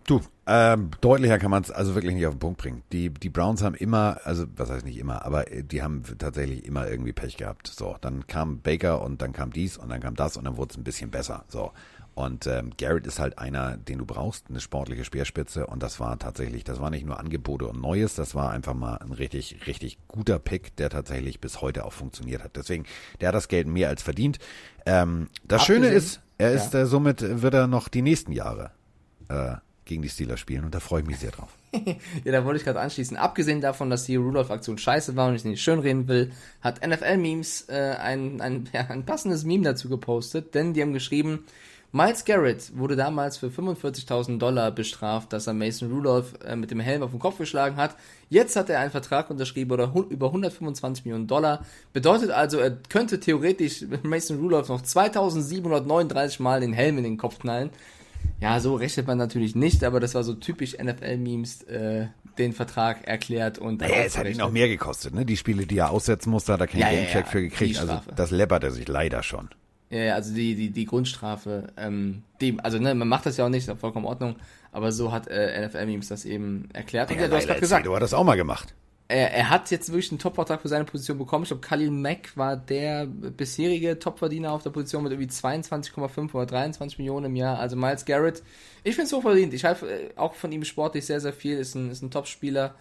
[SPEAKER 1] Du, ähm, deutlicher kann man es also wirklich nicht auf den Punkt bringen. Die, die Browns haben immer, also was heißt nicht immer, aber äh, die haben tatsächlich immer irgendwie Pech gehabt. So, dann kam Baker und dann kam dies und dann kam das und dann wurde es ein bisschen besser. So. Und ähm, Garrett ist halt einer, den du brauchst, eine sportliche Speerspitze. Und das war tatsächlich, das war nicht nur Angebote und Neues, das war einfach mal ein richtig, richtig guter Pick, der tatsächlich bis heute auch funktioniert hat. Deswegen, der hat das Geld mehr als verdient. Ähm, das Schöne ist, er ja. ist äh, somit wird er noch die nächsten Jahre äh, gegen die Steelers spielen und da freue ich mich sehr drauf.
[SPEAKER 2] ja, da wollte ich gerade anschließen. Abgesehen davon, dass die Rudolph-Aktion scheiße war und ich nicht schönreden will, hat NFL-Memes äh, ein, ein, ja, ein passendes Meme dazu gepostet, denn die haben geschrieben, Miles Garrett wurde damals für 45.000 Dollar bestraft, dass er Mason Rudolph äh, mit dem Helm auf den Kopf geschlagen hat. Jetzt hat er einen Vertrag unterschrieben oder über 125 Millionen Dollar. Bedeutet also, er könnte theoretisch Mason Rudolph noch 2739 Mal den Helm in den Kopf knallen. Ja, so rechnet man natürlich nicht, aber das war so typisch NFL-Memes, äh, den Vertrag erklärt und.
[SPEAKER 1] Naja, es hat ihn auch mehr gekostet, ne? Die Spiele, die er aussetzen musste, hat er keinen ja, Gamecheck ja, ja, für gekriegt. Also das läppert er sich leider schon.
[SPEAKER 2] Ja, also die, die, die Grundstrafe, ähm, die, also ne, man macht das ja auch nicht, ist auch vollkommen in Ordnung, aber so hat äh, NFL-Memes das eben erklärt.
[SPEAKER 1] Und ja, du hast gerade gesagt. Du hast das auch mal gemacht
[SPEAKER 2] er, er hat jetzt wirklich einen Top-Vertrag für seine Position bekommen. Ich glaube, Khalil Mack war der bisherige Topverdiener auf der Position mit irgendwie 22,5 oder 23 Millionen im Jahr. Also Miles Garrett, ich finde es hochverdient. Ich halte äh, auch von ihm sportlich sehr, sehr viel. Ist ein, ist ein Top-Spieler,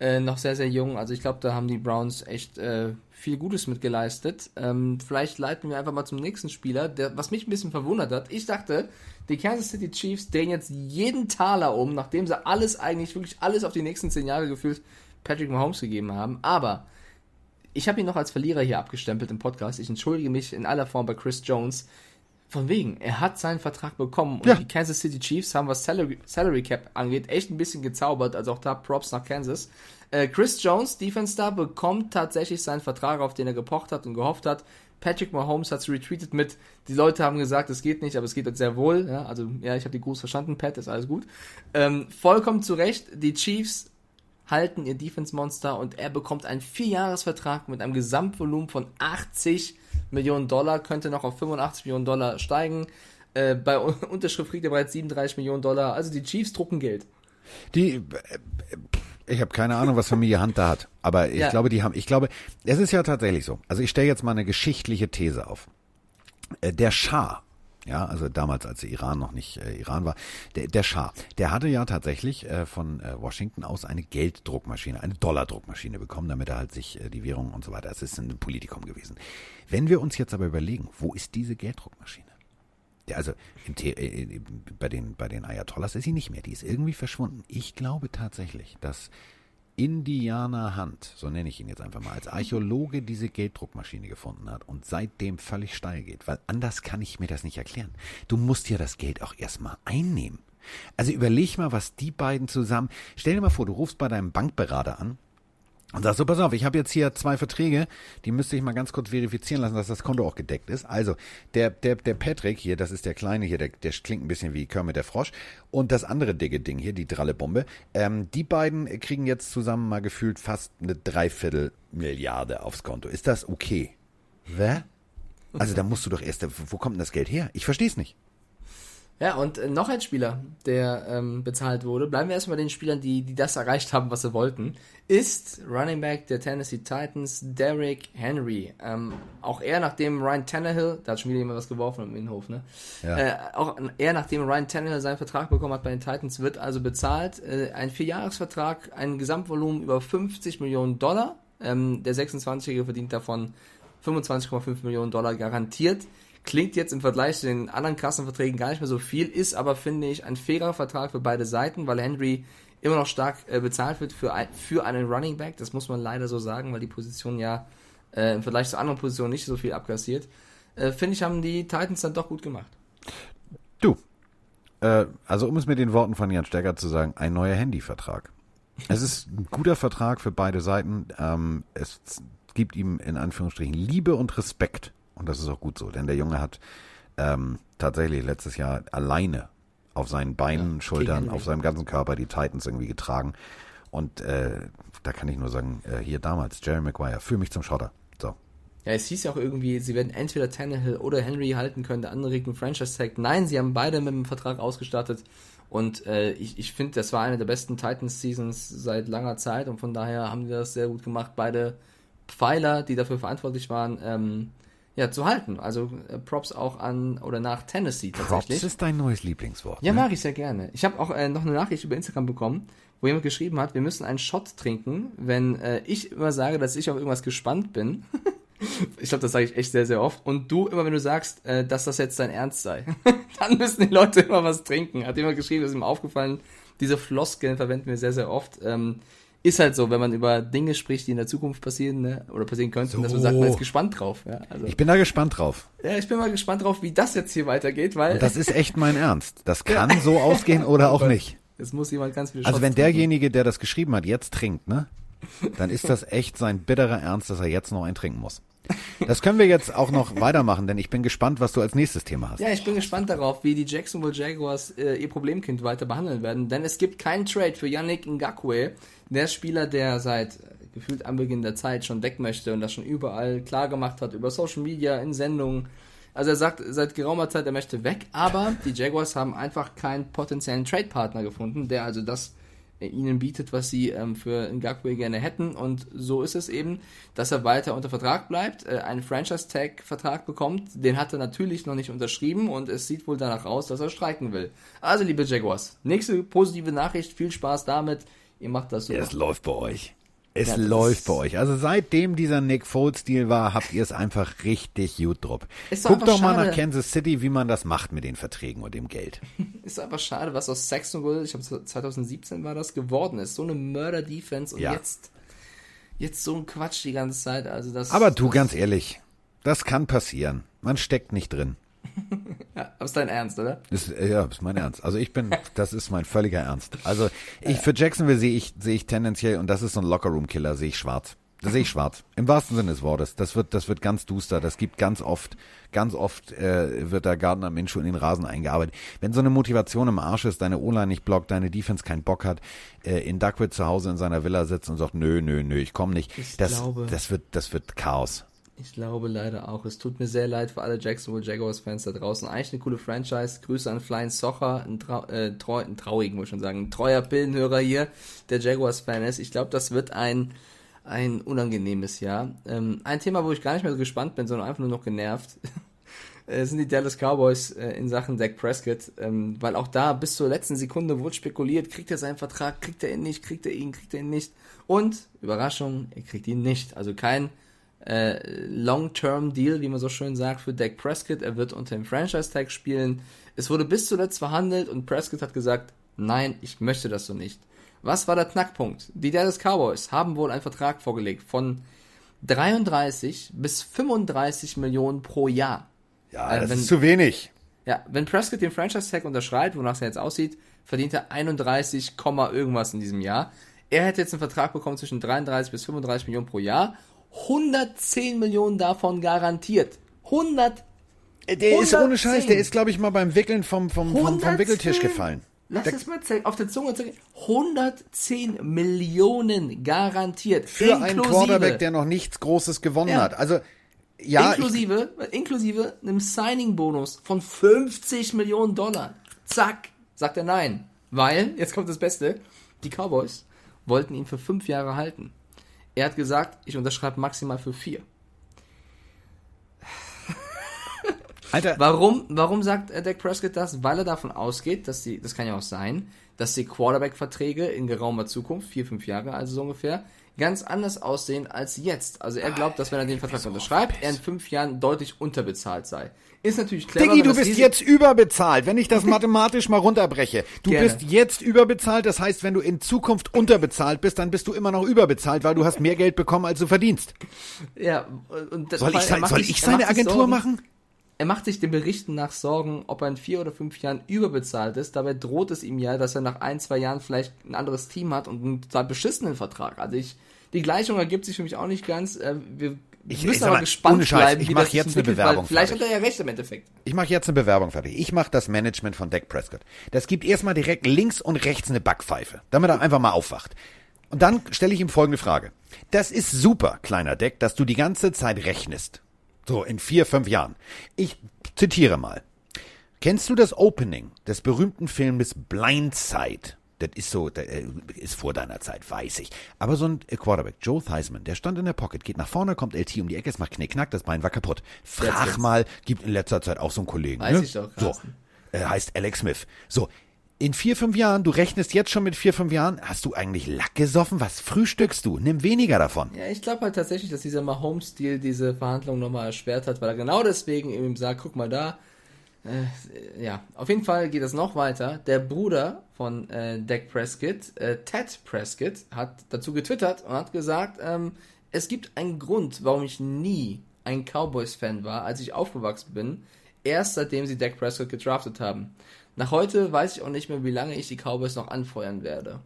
[SPEAKER 2] äh, noch sehr, sehr jung. Also ich glaube, da haben die Browns echt äh, viel Gutes mit geleistet. Ähm, vielleicht leiten wir einfach mal zum nächsten Spieler, der, was mich ein bisschen verwundert hat. Ich dachte, die Kansas City Chiefs drehen jetzt jeden Taler um, nachdem sie alles eigentlich, wirklich alles auf die nächsten zehn Jahre gefühlt Patrick Mahomes gegeben haben. Aber ich habe ihn noch als Verlierer hier abgestempelt im Podcast. Ich entschuldige mich in aller Form bei Chris Jones. Von wegen, er hat seinen Vertrag bekommen und ja. die Kansas City Chiefs haben, was Salary, Salary Cap angeht, echt ein bisschen gezaubert. Also auch da Props nach Kansas. Äh, Chris Jones, Defense Star, bekommt tatsächlich seinen Vertrag, auf den er gepocht hat und gehofft hat. Patrick Mahomes hat es retweetet mit, die Leute haben gesagt, es geht nicht, aber es geht jetzt sehr wohl. Ja, also, ja, ich habe die Gruß verstanden, Pat, ist alles gut. Ähm, vollkommen zu Recht, die Chiefs halten ihr Defense-Monster und er bekommt einen Vierjahresvertrag mit einem Gesamtvolumen von 80 Millionen Dollar, könnte noch auf 85 Millionen Dollar steigen. Äh, bei Unterschrift kriegt er bereits 37 Millionen Dollar. Also die Chiefs drucken Geld.
[SPEAKER 1] Die, äh, ich habe keine Ahnung, was Familie Hunter hat, aber ich ja. glaube, die haben, ich glaube, es ist ja tatsächlich so. Also ich stelle jetzt mal eine geschichtliche These auf. Äh, der Schah ja, also damals, als der Iran noch nicht äh, Iran war, der, der Schah, der hatte ja tatsächlich äh, von äh, Washington aus eine Gelddruckmaschine, eine Dollardruckmaschine bekommen, damit er halt sich äh, die Währung und so weiter, es ist ein Politikum gewesen. Wenn wir uns jetzt aber überlegen, wo ist diese Gelddruckmaschine? Der, also im The äh, bei, den, bei den Ayatollahs ist sie nicht mehr, die ist irgendwie verschwunden. Ich glaube tatsächlich, dass Indianer Hand, so nenne ich ihn jetzt einfach mal, als Archäologe diese Gelddruckmaschine gefunden hat und seitdem völlig steil geht, weil anders kann ich mir das nicht erklären. Du musst ja das Geld auch erstmal einnehmen. Also überleg mal, was die beiden zusammen. Stell dir mal vor, du rufst bei deinem Bankberater an und sagst so, pass auf, ich habe jetzt hier zwei Verträge, die müsste ich mal ganz kurz verifizieren lassen, dass das Konto auch gedeckt ist. Also, der, der, der Patrick hier, das ist der Kleine hier, der, der klingt ein bisschen wie Kermit der Frosch. Und das andere dicke Ding hier, die Dralle-Bombe, ähm, die beiden kriegen jetzt zusammen mal gefühlt fast eine Dreiviertel Milliarde aufs Konto. Ist das okay? Wer? Also da musst du doch erst, wo kommt denn das Geld her? Ich verstehe es nicht.
[SPEAKER 2] Ja, und äh, noch ein Spieler, der ähm, bezahlt wurde, bleiben wir erstmal bei den Spielern, die, die das erreicht haben, was sie wollten, ist Running Back der Tennessee Titans, Derrick Henry. Ähm, auch er, nachdem Ryan Tannehill, da hat schon wieder jemand was geworfen im Innenhof, ne? Ja. Äh, auch er, nachdem Ryan Tannehill seinen Vertrag bekommen hat bei den Titans, wird also bezahlt. Äh, ein Vierjahresvertrag, ein Gesamtvolumen über 50 Millionen Dollar. Ähm, der 26-Jährige verdient davon 25,5 Millionen Dollar garantiert. Klingt jetzt im Vergleich zu den anderen Kassenverträgen gar nicht mehr so viel, ist aber, finde ich, ein fairer Vertrag für beide Seiten, weil Henry immer noch stark äh, bezahlt wird für, ein, für einen Running Back. Das muss man leider so sagen, weil die Position ja äh, im Vergleich zu anderen Positionen nicht so viel abkassiert. Äh, finde ich, haben die Titans dann doch gut gemacht.
[SPEAKER 1] Du, äh, also um es mit den Worten von Jan Stecker zu sagen, ein neuer Handyvertrag. Es ist ein guter Vertrag für beide Seiten. Ähm, es gibt ihm in Anführungsstrichen Liebe und Respekt und das ist auch gut so, denn der Junge hat ähm, tatsächlich letztes Jahr alleine auf seinen Beinen, ja, Schultern, auf seinem ganzen Körper die Titans irgendwie getragen. Und äh, da kann ich nur sagen, äh, hier damals, Jerry Maguire, führ mich zum Schotter. So.
[SPEAKER 2] Ja, es hieß ja auch irgendwie, sie werden entweder Tannehill oder Henry halten können, der andere kriegt einen Franchise-Tag. Nein, sie haben beide mit dem Vertrag ausgestattet Und äh, ich, ich finde, das war eine der besten Titans-Seasons seit langer Zeit und von daher haben die das sehr gut gemacht, beide Pfeiler, die dafür verantwortlich waren, ähm, ja, zu halten. Also äh, Props auch an oder nach Tennessee tatsächlich.
[SPEAKER 1] Props ist dein neues Lieblingswort.
[SPEAKER 2] Ja,
[SPEAKER 1] ne?
[SPEAKER 2] mag ich sehr gerne. Ich habe auch äh, noch eine Nachricht über Instagram bekommen, wo jemand geschrieben hat, wir müssen einen Shot trinken, wenn äh, ich immer sage, dass ich auf irgendwas gespannt bin. ich glaube, das sage ich echt sehr, sehr oft. Und du immer, wenn du sagst, äh, dass das jetzt dein Ernst sei, dann müssen die Leute immer was trinken. Hat jemand geschrieben, ist ihm aufgefallen. Diese Floskeln verwenden wir sehr, sehr oft. Ähm, ist halt so, wenn man über Dinge spricht, die in der Zukunft passieren ne, oder passieren könnten, dass man sagt, man ist gespannt drauf. Ja, also,
[SPEAKER 1] Ich bin da gespannt drauf.
[SPEAKER 2] ja, ich bin mal gespannt drauf, wie das jetzt hier weitergeht, weil
[SPEAKER 1] Und das ist echt mein Ernst. Das kann so ausgehen oder auch nicht.
[SPEAKER 2] es muss jemand ganz viel
[SPEAKER 1] Also
[SPEAKER 2] Shots
[SPEAKER 1] wenn
[SPEAKER 2] trinken.
[SPEAKER 1] derjenige, der das geschrieben hat, jetzt trinkt, ne? Dann ist das echt sein bitterer Ernst, dass er jetzt noch einen trinken muss. Das können wir jetzt auch noch weitermachen, denn ich bin gespannt, was du als nächstes Thema hast.
[SPEAKER 2] Ja, ich bin gespannt darauf, wie die Jacksonville Jaguars äh, ihr Problemkind weiter behandeln werden, denn es gibt keinen Trade für Yannick Ngakwe, der Spieler, der seit äh, gefühlt Anbeginn der Zeit schon weg möchte und das schon überall klar gemacht hat, über Social Media, in Sendungen. Also er sagt seit geraumer Zeit, er möchte weg, aber die Jaguars haben einfach keinen potenziellen Trade-Partner gefunden, der also das ihnen bietet, was sie ähm, für Ngakwe gerne hätten. Und so ist es eben, dass er weiter unter Vertrag bleibt, äh, einen Franchise-Tag-Vertrag bekommt. Den hat er natürlich noch nicht unterschrieben und es sieht wohl danach aus, dass er streiken will. Also, liebe Jaguars, nächste positive Nachricht, viel Spaß damit. Ihr macht das super.
[SPEAKER 1] Es läuft bei euch. Es
[SPEAKER 2] Ja,
[SPEAKER 1] läuft bei euch. Also seitdem dieser Nick Foles-Deal war, habt ihr es einfach richtig gut drauf.
[SPEAKER 2] Ist
[SPEAKER 1] Guckt doch mal
[SPEAKER 2] schade.
[SPEAKER 1] nach Kansas City, wie man das macht mit den Verträgen und dem Geld.
[SPEAKER 2] Ist einfach schade, was aus Saxonville, ich glaube 2017 war das, geworden ist. So eine Mörder-Defense und
[SPEAKER 1] Ja.
[SPEAKER 2] jetzt, jetzt so ein Quatsch die ganze Zeit. Also das,
[SPEAKER 1] Aber du, ganz ehrlich, das kann passieren. Man steckt nicht drin.
[SPEAKER 2] Ja, aber ist dein Ernst, oder?
[SPEAKER 1] Das, äh, ja, ist mein Ernst. Also ich bin, das ist mein völliger Ernst. Also ich für Jacksonville sehe ich sehe ich tendenziell und das ist so ein Lockerroom-Killer, sehe ich schwarz. Das sehe ich schwarz. Im wahrsten Sinne des Wortes. Das wird das wird ganz duster. Das gibt ganz oft ganz oft äh, wird da Gardner Minshew in den Rasen eingearbeitet. Wenn so eine Motivation im Arsch ist, deine O-Line nicht blockt, deine Defense keinen Bock hat, äh, in Duckwood zu Hause in seiner Villa sitzt und sagt, nö, nö, nö, ich komme nicht.
[SPEAKER 2] Ich
[SPEAKER 1] das
[SPEAKER 2] glaube-
[SPEAKER 1] das wird das wird Chaos.
[SPEAKER 2] Ich glaube leider auch. Es tut mir sehr leid für alle Jacksonville Jaguars-Fans da draußen. Eigentlich eine coole Franchise. Grüße an Flying Socher, ein, trau äh, treu ein traurigen, muss ich schon sagen, ein treuer Pillenhörer hier, der Jaguars-Fan ist. Ich glaube, das wird ein, ein unangenehmes Jahr. Ähm, ein Thema, wo ich gar nicht mehr so gespannt bin, sondern einfach nur noch genervt, äh, sind die Dallas Cowboys äh, in Sachen Dak Prescott. Ähm, weil auch da bis zur letzten Sekunde wurde spekuliert, kriegt er seinen Vertrag, kriegt er ihn nicht, kriegt er ihn, kriegt er ihn nicht. Und, Überraschung, er kriegt ihn nicht. Also kein äh, Long-Term-Deal, wie man so schön sagt, für Dak Prescott. Er wird unter dem Franchise-Tag spielen. Es wurde bis zuletzt verhandelt und Prescott hat gesagt, nein, ich möchte das so nicht. Was war der Knackpunkt? Die Dallas Cowboys haben wohl einen Vertrag vorgelegt von 33 bis 35 Millionen pro Jahr.
[SPEAKER 1] Ja,
[SPEAKER 2] Äh,
[SPEAKER 1] das
[SPEAKER 2] wenn-
[SPEAKER 1] ist zu wenig.
[SPEAKER 2] Ja, wenn Prescott den Franchise-Tag unterschreibt, wonach es jetzt aussieht, verdient er 31, Komma irgendwas in diesem Jahr. Er hätte jetzt einen Vertrag bekommen zwischen 33 bis 35 Millionen pro Jahr. 110 Millionen davon garantiert. 100,
[SPEAKER 1] Der ist ohne
[SPEAKER 2] 110.
[SPEAKER 1] Scheiß, der ist, glaube ich, mal beim Wickeln vom, vom, vom, vom
[SPEAKER 2] 110.
[SPEAKER 1] Wickeltisch gefallen.
[SPEAKER 2] lass es mal zählen, auf der Zunge zählen. 110 Millionen garantiert.
[SPEAKER 1] Für einen Quarterback, der noch nichts Großes gewonnen
[SPEAKER 2] Ja.
[SPEAKER 1] hat. Also, ja, ich,
[SPEAKER 2] inklusive, inklusive einem Signing-Bonus von 50 Millionen Dollar. Zack, sagt er nein. Weil, jetzt kommt das Beste, die Cowboys wollten ihn für fünf Jahre halten. Er hat gesagt, ich unterschreibe maximal für vier.
[SPEAKER 1] Alter,
[SPEAKER 2] Warum, warum sagt äh, Dak Prescott das? Weil er davon ausgeht, dass die, das kann ja auch sein, dass die Quarterback-Verträge in geraumer Zukunft, vier, fünf Jahre also so ungefähr, ganz anders aussehen als jetzt. Also er glaubt, dass wenn er den Vertrag unterschreibt, er in fünf Jahren deutlich unterbezahlt sei. Ist natürlich clever.
[SPEAKER 1] Diggi, du bist jetzt überbezahlt, wenn ich das mathematisch mal runterbreche. Du
[SPEAKER 2] Gerne.
[SPEAKER 1] bist jetzt überbezahlt, das heißt, wenn du in Zukunft unterbezahlt bist, dann bist du immer noch überbezahlt, weil du hast mehr Geld bekommen, als du verdienst.
[SPEAKER 2] Ja, und das,
[SPEAKER 1] Soll ich, sein, soll
[SPEAKER 2] sich-
[SPEAKER 1] ich seine Agentur
[SPEAKER 2] Sorgen,
[SPEAKER 1] machen?
[SPEAKER 2] Er macht sich den Berichten nach Sorgen, ob er in vier oder fünf Jahren überbezahlt ist. Dabei droht es ihm ja, dass er nach ein, zwei Jahren vielleicht ein anderes Team hat und einen total beschissenen Vertrag. Also ich, die Gleichung ergibt sich für mich auch nicht ganz. Äh, Wir
[SPEAKER 1] Ich-
[SPEAKER 2] müssen
[SPEAKER 1] ich
[SPEAKER 2] aber
[SPEAKER 1] mal,
[SPEAKER 2] gespannt
[SPEAKER 1] Scheiß,
[SPEAKER 2] bleiben,
[SPEAKER 1] ich
[SPEAKER 2] wie
[SPEAKER 1] mach
[SPEAKER 2] das sich
[SPEAKER 1] jetzt eine Bewerbung
[SPEAKER 2] vielleicht
[SPEAKER 1] fertig.
[SPEAKER 2] hat er ja recht im Endeffekt.
[SPEAKER 1] Ich mache jetzt eine Bewerbung fertig. Ich mache das Management von Dak Prescott. Das gibt erstmal direkt links und rechts eine Backpfeife, damit er einfach mal aufwacht. Und dann stelle ich ihm folgende Frage. Das ist super, kleiner Dak, dass du die ganze Zeit rechnest. So in vier, fünf Jahren. Ich zitiere mal. Kennst du das Opening des berühmten Filmes Blindside? Das ist so, das äh, ist vor deiner Zeit, weiß ich. Aber so ein Quarterback, Joe Theismann, der stand in der Pocket, geht nach vorne, kommt LT um die Ecke, es macht Knickknack, das Bein war kaputt. Frag
[SPEAKER 2] jetzt.
[SPEAKER 1] mal, gibt in letzter Zeit auch so einen Kollegen.
[SPEAKER 2] Weiß
[SPEAKER 1] ne?
[SPEAKER 2] ich doch,
[SPEAKER 1] So,
[SPEAKER 2] Carsten.
[SPEAKER 1] äh, heißt Alex Smith. So, in vier, fünf Jahren, du rechnest jetzt schon mit vier, fünf Jahren, hast du eigentlich Lack gesoffen? Was frühstückst du? Nimm weniger davon.
[SPEAKER 2] Ja, ich glaube halt tatsächlich, dass dieser Mahomes-Deal diese Verhandlung nochmal erschwert hat, weil er genau deswegen ihm sagt, guck mal da. Äh, ja, auf jeden Fall geht es noch weiter. Der Bruder von äh, Dak Prescott, äh, Ted Prescott, hat dazu getwittert und hat gesagt, ähm, es gibt einen Grund, warum ich nie ein Cowboys-Fan war, als ich aufgewachsen bin, erst seitdem sie Dak Prescott gedraftet haben. Nach heute weiß ich auch nicht mehr, wie lange ich die Cowboys noch anfeuern werde.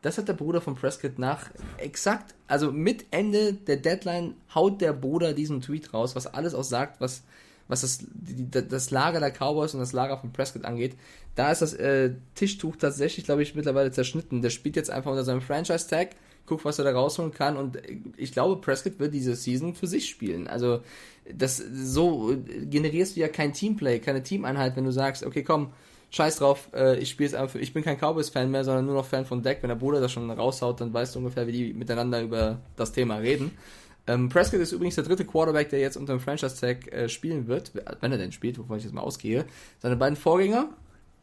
[SPEAKER 2] Das hat der Bruder von Prescott nach exakt, also mit Ende der Deadline haut der Bruder diesen Tweet raus, was alles auch sagt, was, was das, die, das Lager der Cowboys und das Lager von Prescott angeht. Da ist das äh, Tischtuch tatsächlich, glaube ich, mittlerweile zerschnitten. Der spielt jetzt einfach unter seinem Franchise-Tag, guckt, was er da rausholen kann und ich glaube, Prescott wird diese Season für sich spielen. Also das so generierst du ja kein Teamplay, keine Teameinheit, wenn du sagst, okay, komm, scheiß drauf, äh, ich spiele es einfach ich bin kein Cowboys-Fan mehr, sondern nur noch Fan von Deck. Wenn der Bruder das schon raushaut, dann weißt du ungefähr, wie die miteinander über das Thema reden. Ähm, Prescott ist übrigens der dritte Quarterback, der jetzt unter dem Franchise-Tag äh, spielen wird, wenn er denn spielt, wovon ich jetzt mal ausgehe. Seine beiden Vorgänger,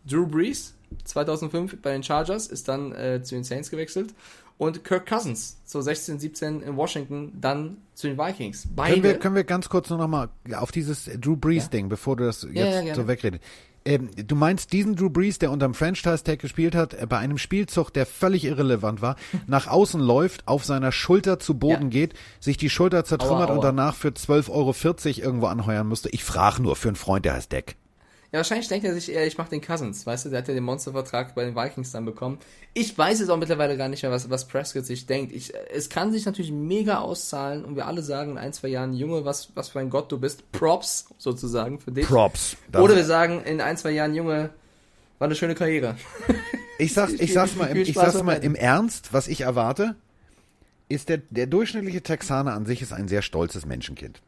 [SPEAKER 2] Drew Brees, 2005 bei den Chargers, ist dann äh, zu den Saints gewechselt. Und Kirk Cousins, so 16, 17 in Washington, dann zu den Vikings. Beide,
[SPEAKER 1] Können wir, können wir ganz kurz noch mal auf dieses Drew Brees-Ding, bevor du das jetzt
[SPEAKER 2] ja, gerne.
[SPEAKER 1] so wegredest. Ähm, du meinst diesen Drew Brees, der unterm Franchise-Tag gespielt hat, äh, bei einem Spielzug, der völlig irrelevant war, nach außen läuft, auf seiner Schulter zu Boden
[SPEAKER 2] Ja.
[SPEAKER 1] geht, sich die Schulter zertrümmert
[SPEAKER 2] Aua, aua.
[SPEAKER 1] und danach für 12,40 Euro irgendwo anheuern musste. Ich frage nur für einen Freund, der heißt Deck.
[SPEAKER 2] Ja, wahrscheinlich denkt er sich eher, ich mach den Cousins, weißt du, der hat ja den Monstervertrag bei den Vikings dann bekommen. Ich weiß jetzt auch mittlerweile gar nicht mehr, was, was Prescott sich denkt. Ich, es kann sich natürlich mega auszahlen und wir alle sagen in ein, zwei Jahren, Junge, was, was für ein Gott du bist. Props, sozusagen, für dich.
[SPEAKER 1] Props.
[SPEAKER 2] Oder wir sagen in ein, zwei Jahren, Junge, war eine schöne Karriere.
[SPEAKER 1] Ich sag's, ich sag's mal, im, ich sag's mal im Ernst, was ich erwarte, ist der, der durchschnittliche Texaner an sich ist ein sehr stolzes Menschenkind.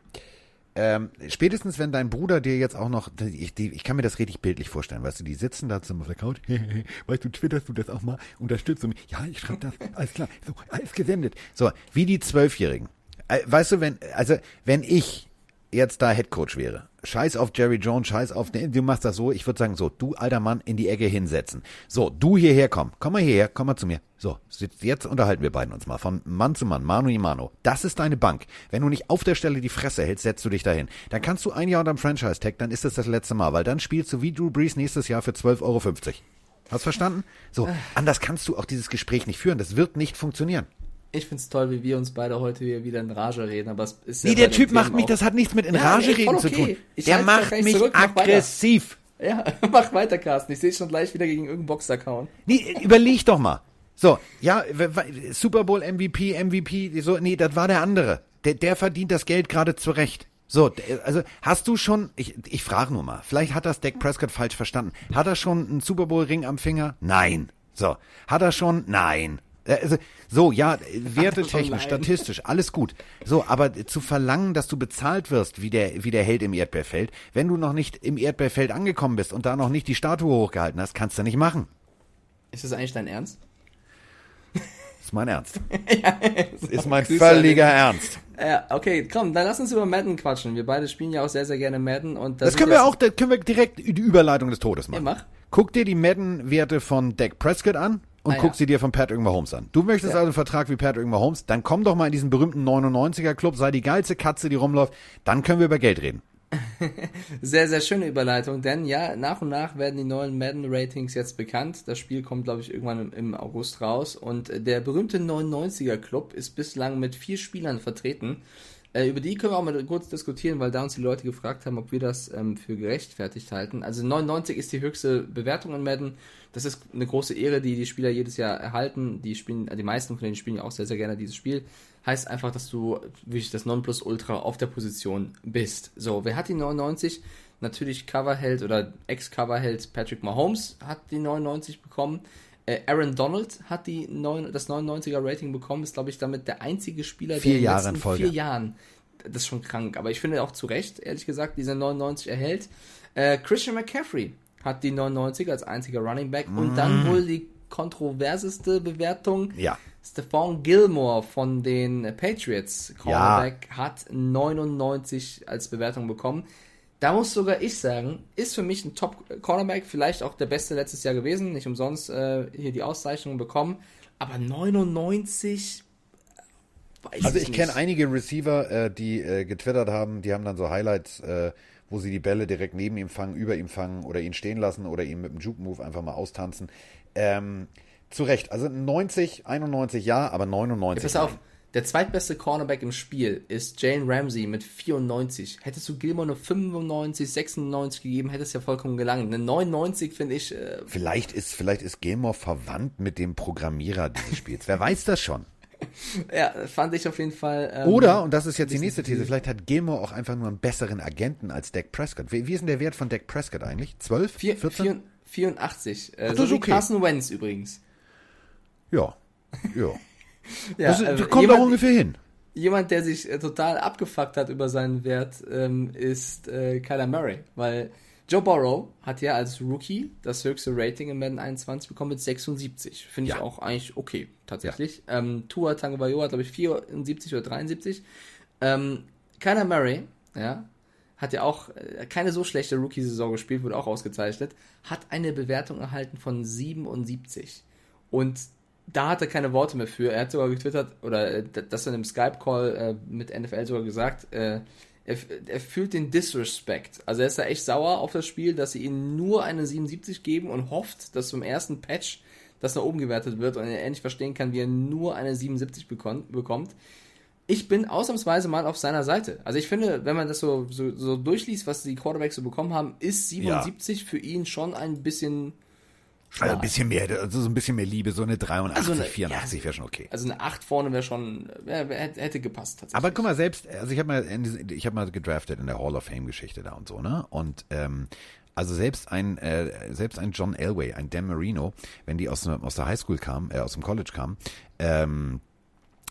[SPEAKER 1] Ähm, spätestens wenn dein Bruder dir jetzt auch noch, ich, die, ich kann mir das richtig bildlich vorstellen, weißt du, die sitzen da der Couch, weißt du, twitterst du das auch mal, unterstützt du mich, ja, ich schreibe das, alles klar, so, alles gesendet. So, wie die Zwölfjährigen. Äh, Weißt du, wenn, also, wenn ich jetzt da Headcoach wäre, scheiß auf Jerry Jones, scheiß auf, nee, du machst das so, ich würde sagen so, du alter Mann in die Ecke hinsetzen. So, du hierher komm, komm mal hierher, komm mal zu mir. So, jetzt unterhalten wir beiden uns mal von Mann zu Mann, Mano y Mano. Das ist deine Bank. Wenn du nicht auf der Stelle die Fresse hältst, setzt du dich dahin. Dann kannst du ein Jahr unterm Franchise-Tag, dann ist das das letzte Mal, weil dann spielst du wie Drew Brees nächstes Jahr für 12,50 Euro. Hast verstanden? So, anders kannst du auch dieses Gespräch nicht führen. Das wird nicht funktionieren.
[SPEAKER 2] Ich find's toll, wie wir uns beide heute hier wieder in Rage reden, aber es ist ja
[SPEAKER 1] Nee, der Typ macht mich, das hat nichts mit in
[SPEAKER 2] Ja,
[SPEAKER 1] Rage reden
[SPEAKER 2] voll
[SPEAKER 1] zu
[SPEAKER 2] okay.
[SPEAKER 1] tun.
[SPEAKER 2] Ich
[SPEAKER 1] Der macht mich
[SPEAKER 2] zurück, mach
[SPEAKER 1] aggressiv.
[SPEAKER 2] Ja, mach weiter, Carsten. Ich sehe schon gleich wieder gegen irgendeinen Boxer kauen.
[SPEAKER 1] Nee, überleg doch mal. So, ja, Super Bowl MVP, MVP, so, nee, das war der andere. Der, der verdient das Geld gerade zurecht. So, also hast du schon, ich, ich frage nur mal, vielleicht hat das Dak Prescott falsch verstanden. Hat er schon einen Super Bowl Ring am Finger? Nein. So, hat er schon? Nein. Äh, Also, so, ja, wertetechnisch, statistisch, alles gut. So, aber zu verlangen, dass du bezahlt wirst, wie der, wie der Held im Erdbeerfeld, wenn du noch nicht im Erdbeerfeld angekommen bist und da noch nicht die Statue hochgehalten hast, kannst du nicht machen.
[SPEAKER 2] Ist das eigentlich dein Ernst?
[SPEAKER 1] ist mein Ernst. Das ist mein
[SPEAKER 2] Grüße
[SPEAKER 1] völliger Ernst.
[SPEAKER 2] Ja, okay, komm, dann lass uns über Madden quatschen. Wir beide spielen ja auch sehr, sehr gerne Madden und
[SPEAKER 1] Das können wir auch, da können wir direkt die Überleitung des Todes machen.
[SPEAKER 2] Ja, mach.
[SPEAKER 1] Guck dir die Madden-Werte von Dak Prescott an und
[SPEAKER 2] Ah,
[SPEAKER 1] guck
[SPEAKER 2] ja.
[SPEAKER 1] sie dir von Patrick Mahomes an. Du möchtest
[SPEAKER 2] Ja.
[SPEAKER 1] also einen Vertrag wie Patrick Mahomes, dann komm doch mal in diesen berühmten 99er Club, sei die geilste Katze, die rumläuft, dann können wir über Geld reden.
[SPEAKER 2] Sehr, sehr schöne Überleitung, denn ja, nach und nach werden die neuen Madden-Ratings jetzt bekannt. Das Spiel kommt, glaube ich, irgendwann im, im August raus. Und äh, der berühmte 99er-Club ist bislang mit vier Spielern vertreten. Äh, über die können wir auch mal kurz diskutieren, weil da uns die Leute gefragt haben, ob wir das ähm, für gerechtfertigt halten. Also 99 ist die höchste Bewertung in Madden. Das ist eine große Ehre, die die Spieler jedes Jahr erhalten. Die spielen, die meisten von denen spielen ja auch sehr, sehr gerne dieses Spiel. Heißt einfach, dass du wirklich das Nonplusultra auf der Position bist. So, wer hat die 99? Natürlich Coverheld oder Ex-Coverheld Patrick Mahomes hat die 99 bekommen. Äh, Aaron Donald hat die 9, das 99er Rating bekommen, ist glaube ich damit der einzige Spieler,
[SPEAKER 1] Vier
[SPEAKER 2] der in den
[SPEAKER 1] Jahre in
[SPEAKER 2] letzten
[SPEAKER 1] Folge.
[SPEAKER 2] vier Jahren das ist schon krank. Aber ich finde auch zu Recht, ehrlich gesagt, dieser 99 erhält. Äh, Christian McCaffrey hat die 99 als einziger Running Back. Und dann
[SPEAKER 1] Mm.
[SPEAKER 2] wohl die kontroverseste Bewertung.
[SPEAKER 1] Ja.
[SPEAKER 2] Stephon Gilmore von den Patriots, Cornerback, hat 99 als Bewertung bekommen. Da muss sogar ich sagen, ist für mich ein Top-Cornerback, vielleicht auch der beste letztes Jahr gewesen, nicht umsonst äh, hier die Auszeichnung bekommen, aber 99, weiß
[SPEAKER 1] Also ich
[SPEAKER 2] nicht.
[SPEAKER 1] kenne einige Receiver, äh, die äh, getwittert haben, die haben dann so Highlights, äh, wo sie die Bälle direkt neben ihm fangen, über ihm fangen oder ihn stehen lassen oder ihn mit dem Juke-Move einfach mal austanzen. Ähm, zu Recht, also 90, 91 ja, aber 99
[SPEAKER 2] Pass auf, der zweitbeste Cornerback im Spiel ist Jane Ramsey mit 94. Hättest du Gilmore nur 95, 96 gegeben, hätte es ja vollkommen gelangt. Eine 99 finde ich, äh,
[SPEAKER 1] Vielleicht ist, vielleicht ist Gilmore verwandt mit dem Programmierer dieses Spiels. Wer weiß das schon?
[SPEAKER 2] ja, fand ich auf jeden Fall. Ähm,
[SPEAKER 1] Oder, und das ist jetzt die nächste. These, vielleicht hat Gilmore auch einfach nur einen besseren Agenten als Dak Prescott. Wie, wie ist denn der Wert von Dak Prescott eigentlich? 12?
[SPEAKER 2] vier-
[SPEAKER 1] 14?
[SPEAKER 2] vier- 84. Äh,
[SPEAKER 1] das
[SPEAKER 2] so
[SPEAKER 1] ist
[SPEAKER 2] wie
[SPEAKER 1] okay.
[SPEAKER 2] Carson Wentz übrigens.
[SPEAKER 1] Ja. Ja.
[SPEAKER 2] Ja,
[SPEAKER 1] das,
[SPEAKER 2] äh,
[SPEAKER 1] das kommt
[SPEAKER 2] jemand,
[SPEAKER 1] auch ungefähr hin.
[SPEAKER 2] jemand, der sich äh, total abgefuckt hat über seinen Wert, ähm, ist äh, Kyler Murray. Weil Joe Burrow hat ja als Rookie das höchste Rating im Madden 21 bekommen mit 76. Finde ich
[SPEAKER 1] Ja.
[SPEAKER 2] auch eigentlich okay, tatsächlich. Ähm, Tua Tagovailoa hat, glaube ich, 74 oder 73. Ähm, Kyler Murray, ja, hat ja auch äh, keine so schlechte Rookie-Saison gespielt, wurde auch ausgezeichnet, hat eine Bewertung erhalten von 77. Und da hat er keine Worte mehr für. Er hat sogar getwittert, oder äh, das in einem Skype-Call äh, mit NFL sogar gesagt, äh, er, er fühlt den Disrespect. Also er ist da echt sauer auf das Spiel, dass sie ihm nur eine 77 geben und hofft, dass zum ersten Patch das nach oben gewertet wird und er endlich verstehen kann, wie er nur eine 77 bekon- bekommt. Ich bin ausnahmsweise mal auf seiner Seite. Also ich finde, wenn man das so, so, so durchliest, was die Quarterbacks so bekommen haben, ist 77 für ihn schon ein bisschen
[SPEAKER 1] Also ein bisschen mehr, also so ein bisschen mehr Liebe, so eine 83,
[SPEAKER 2] Also eine-
[SPEAKER 1] 84 wäre schon okay.
[SPEAKER 2] Also eine 8 vorne wäre schon, wär, hätte- gepasst tatsächlich.
[SPEAKER 1] Aber guck mal, selbst, also ich habe mal, in diese- ich habe mal gedraftet in der Hall of Fame Geschichte da und so, ne? Und ähm, also selbst ein, äh, selbst ein John Elway, ein Dan Marino, wenn die aus, der- aus der Highschool kamen, äh, aus dem College kamen, ähm,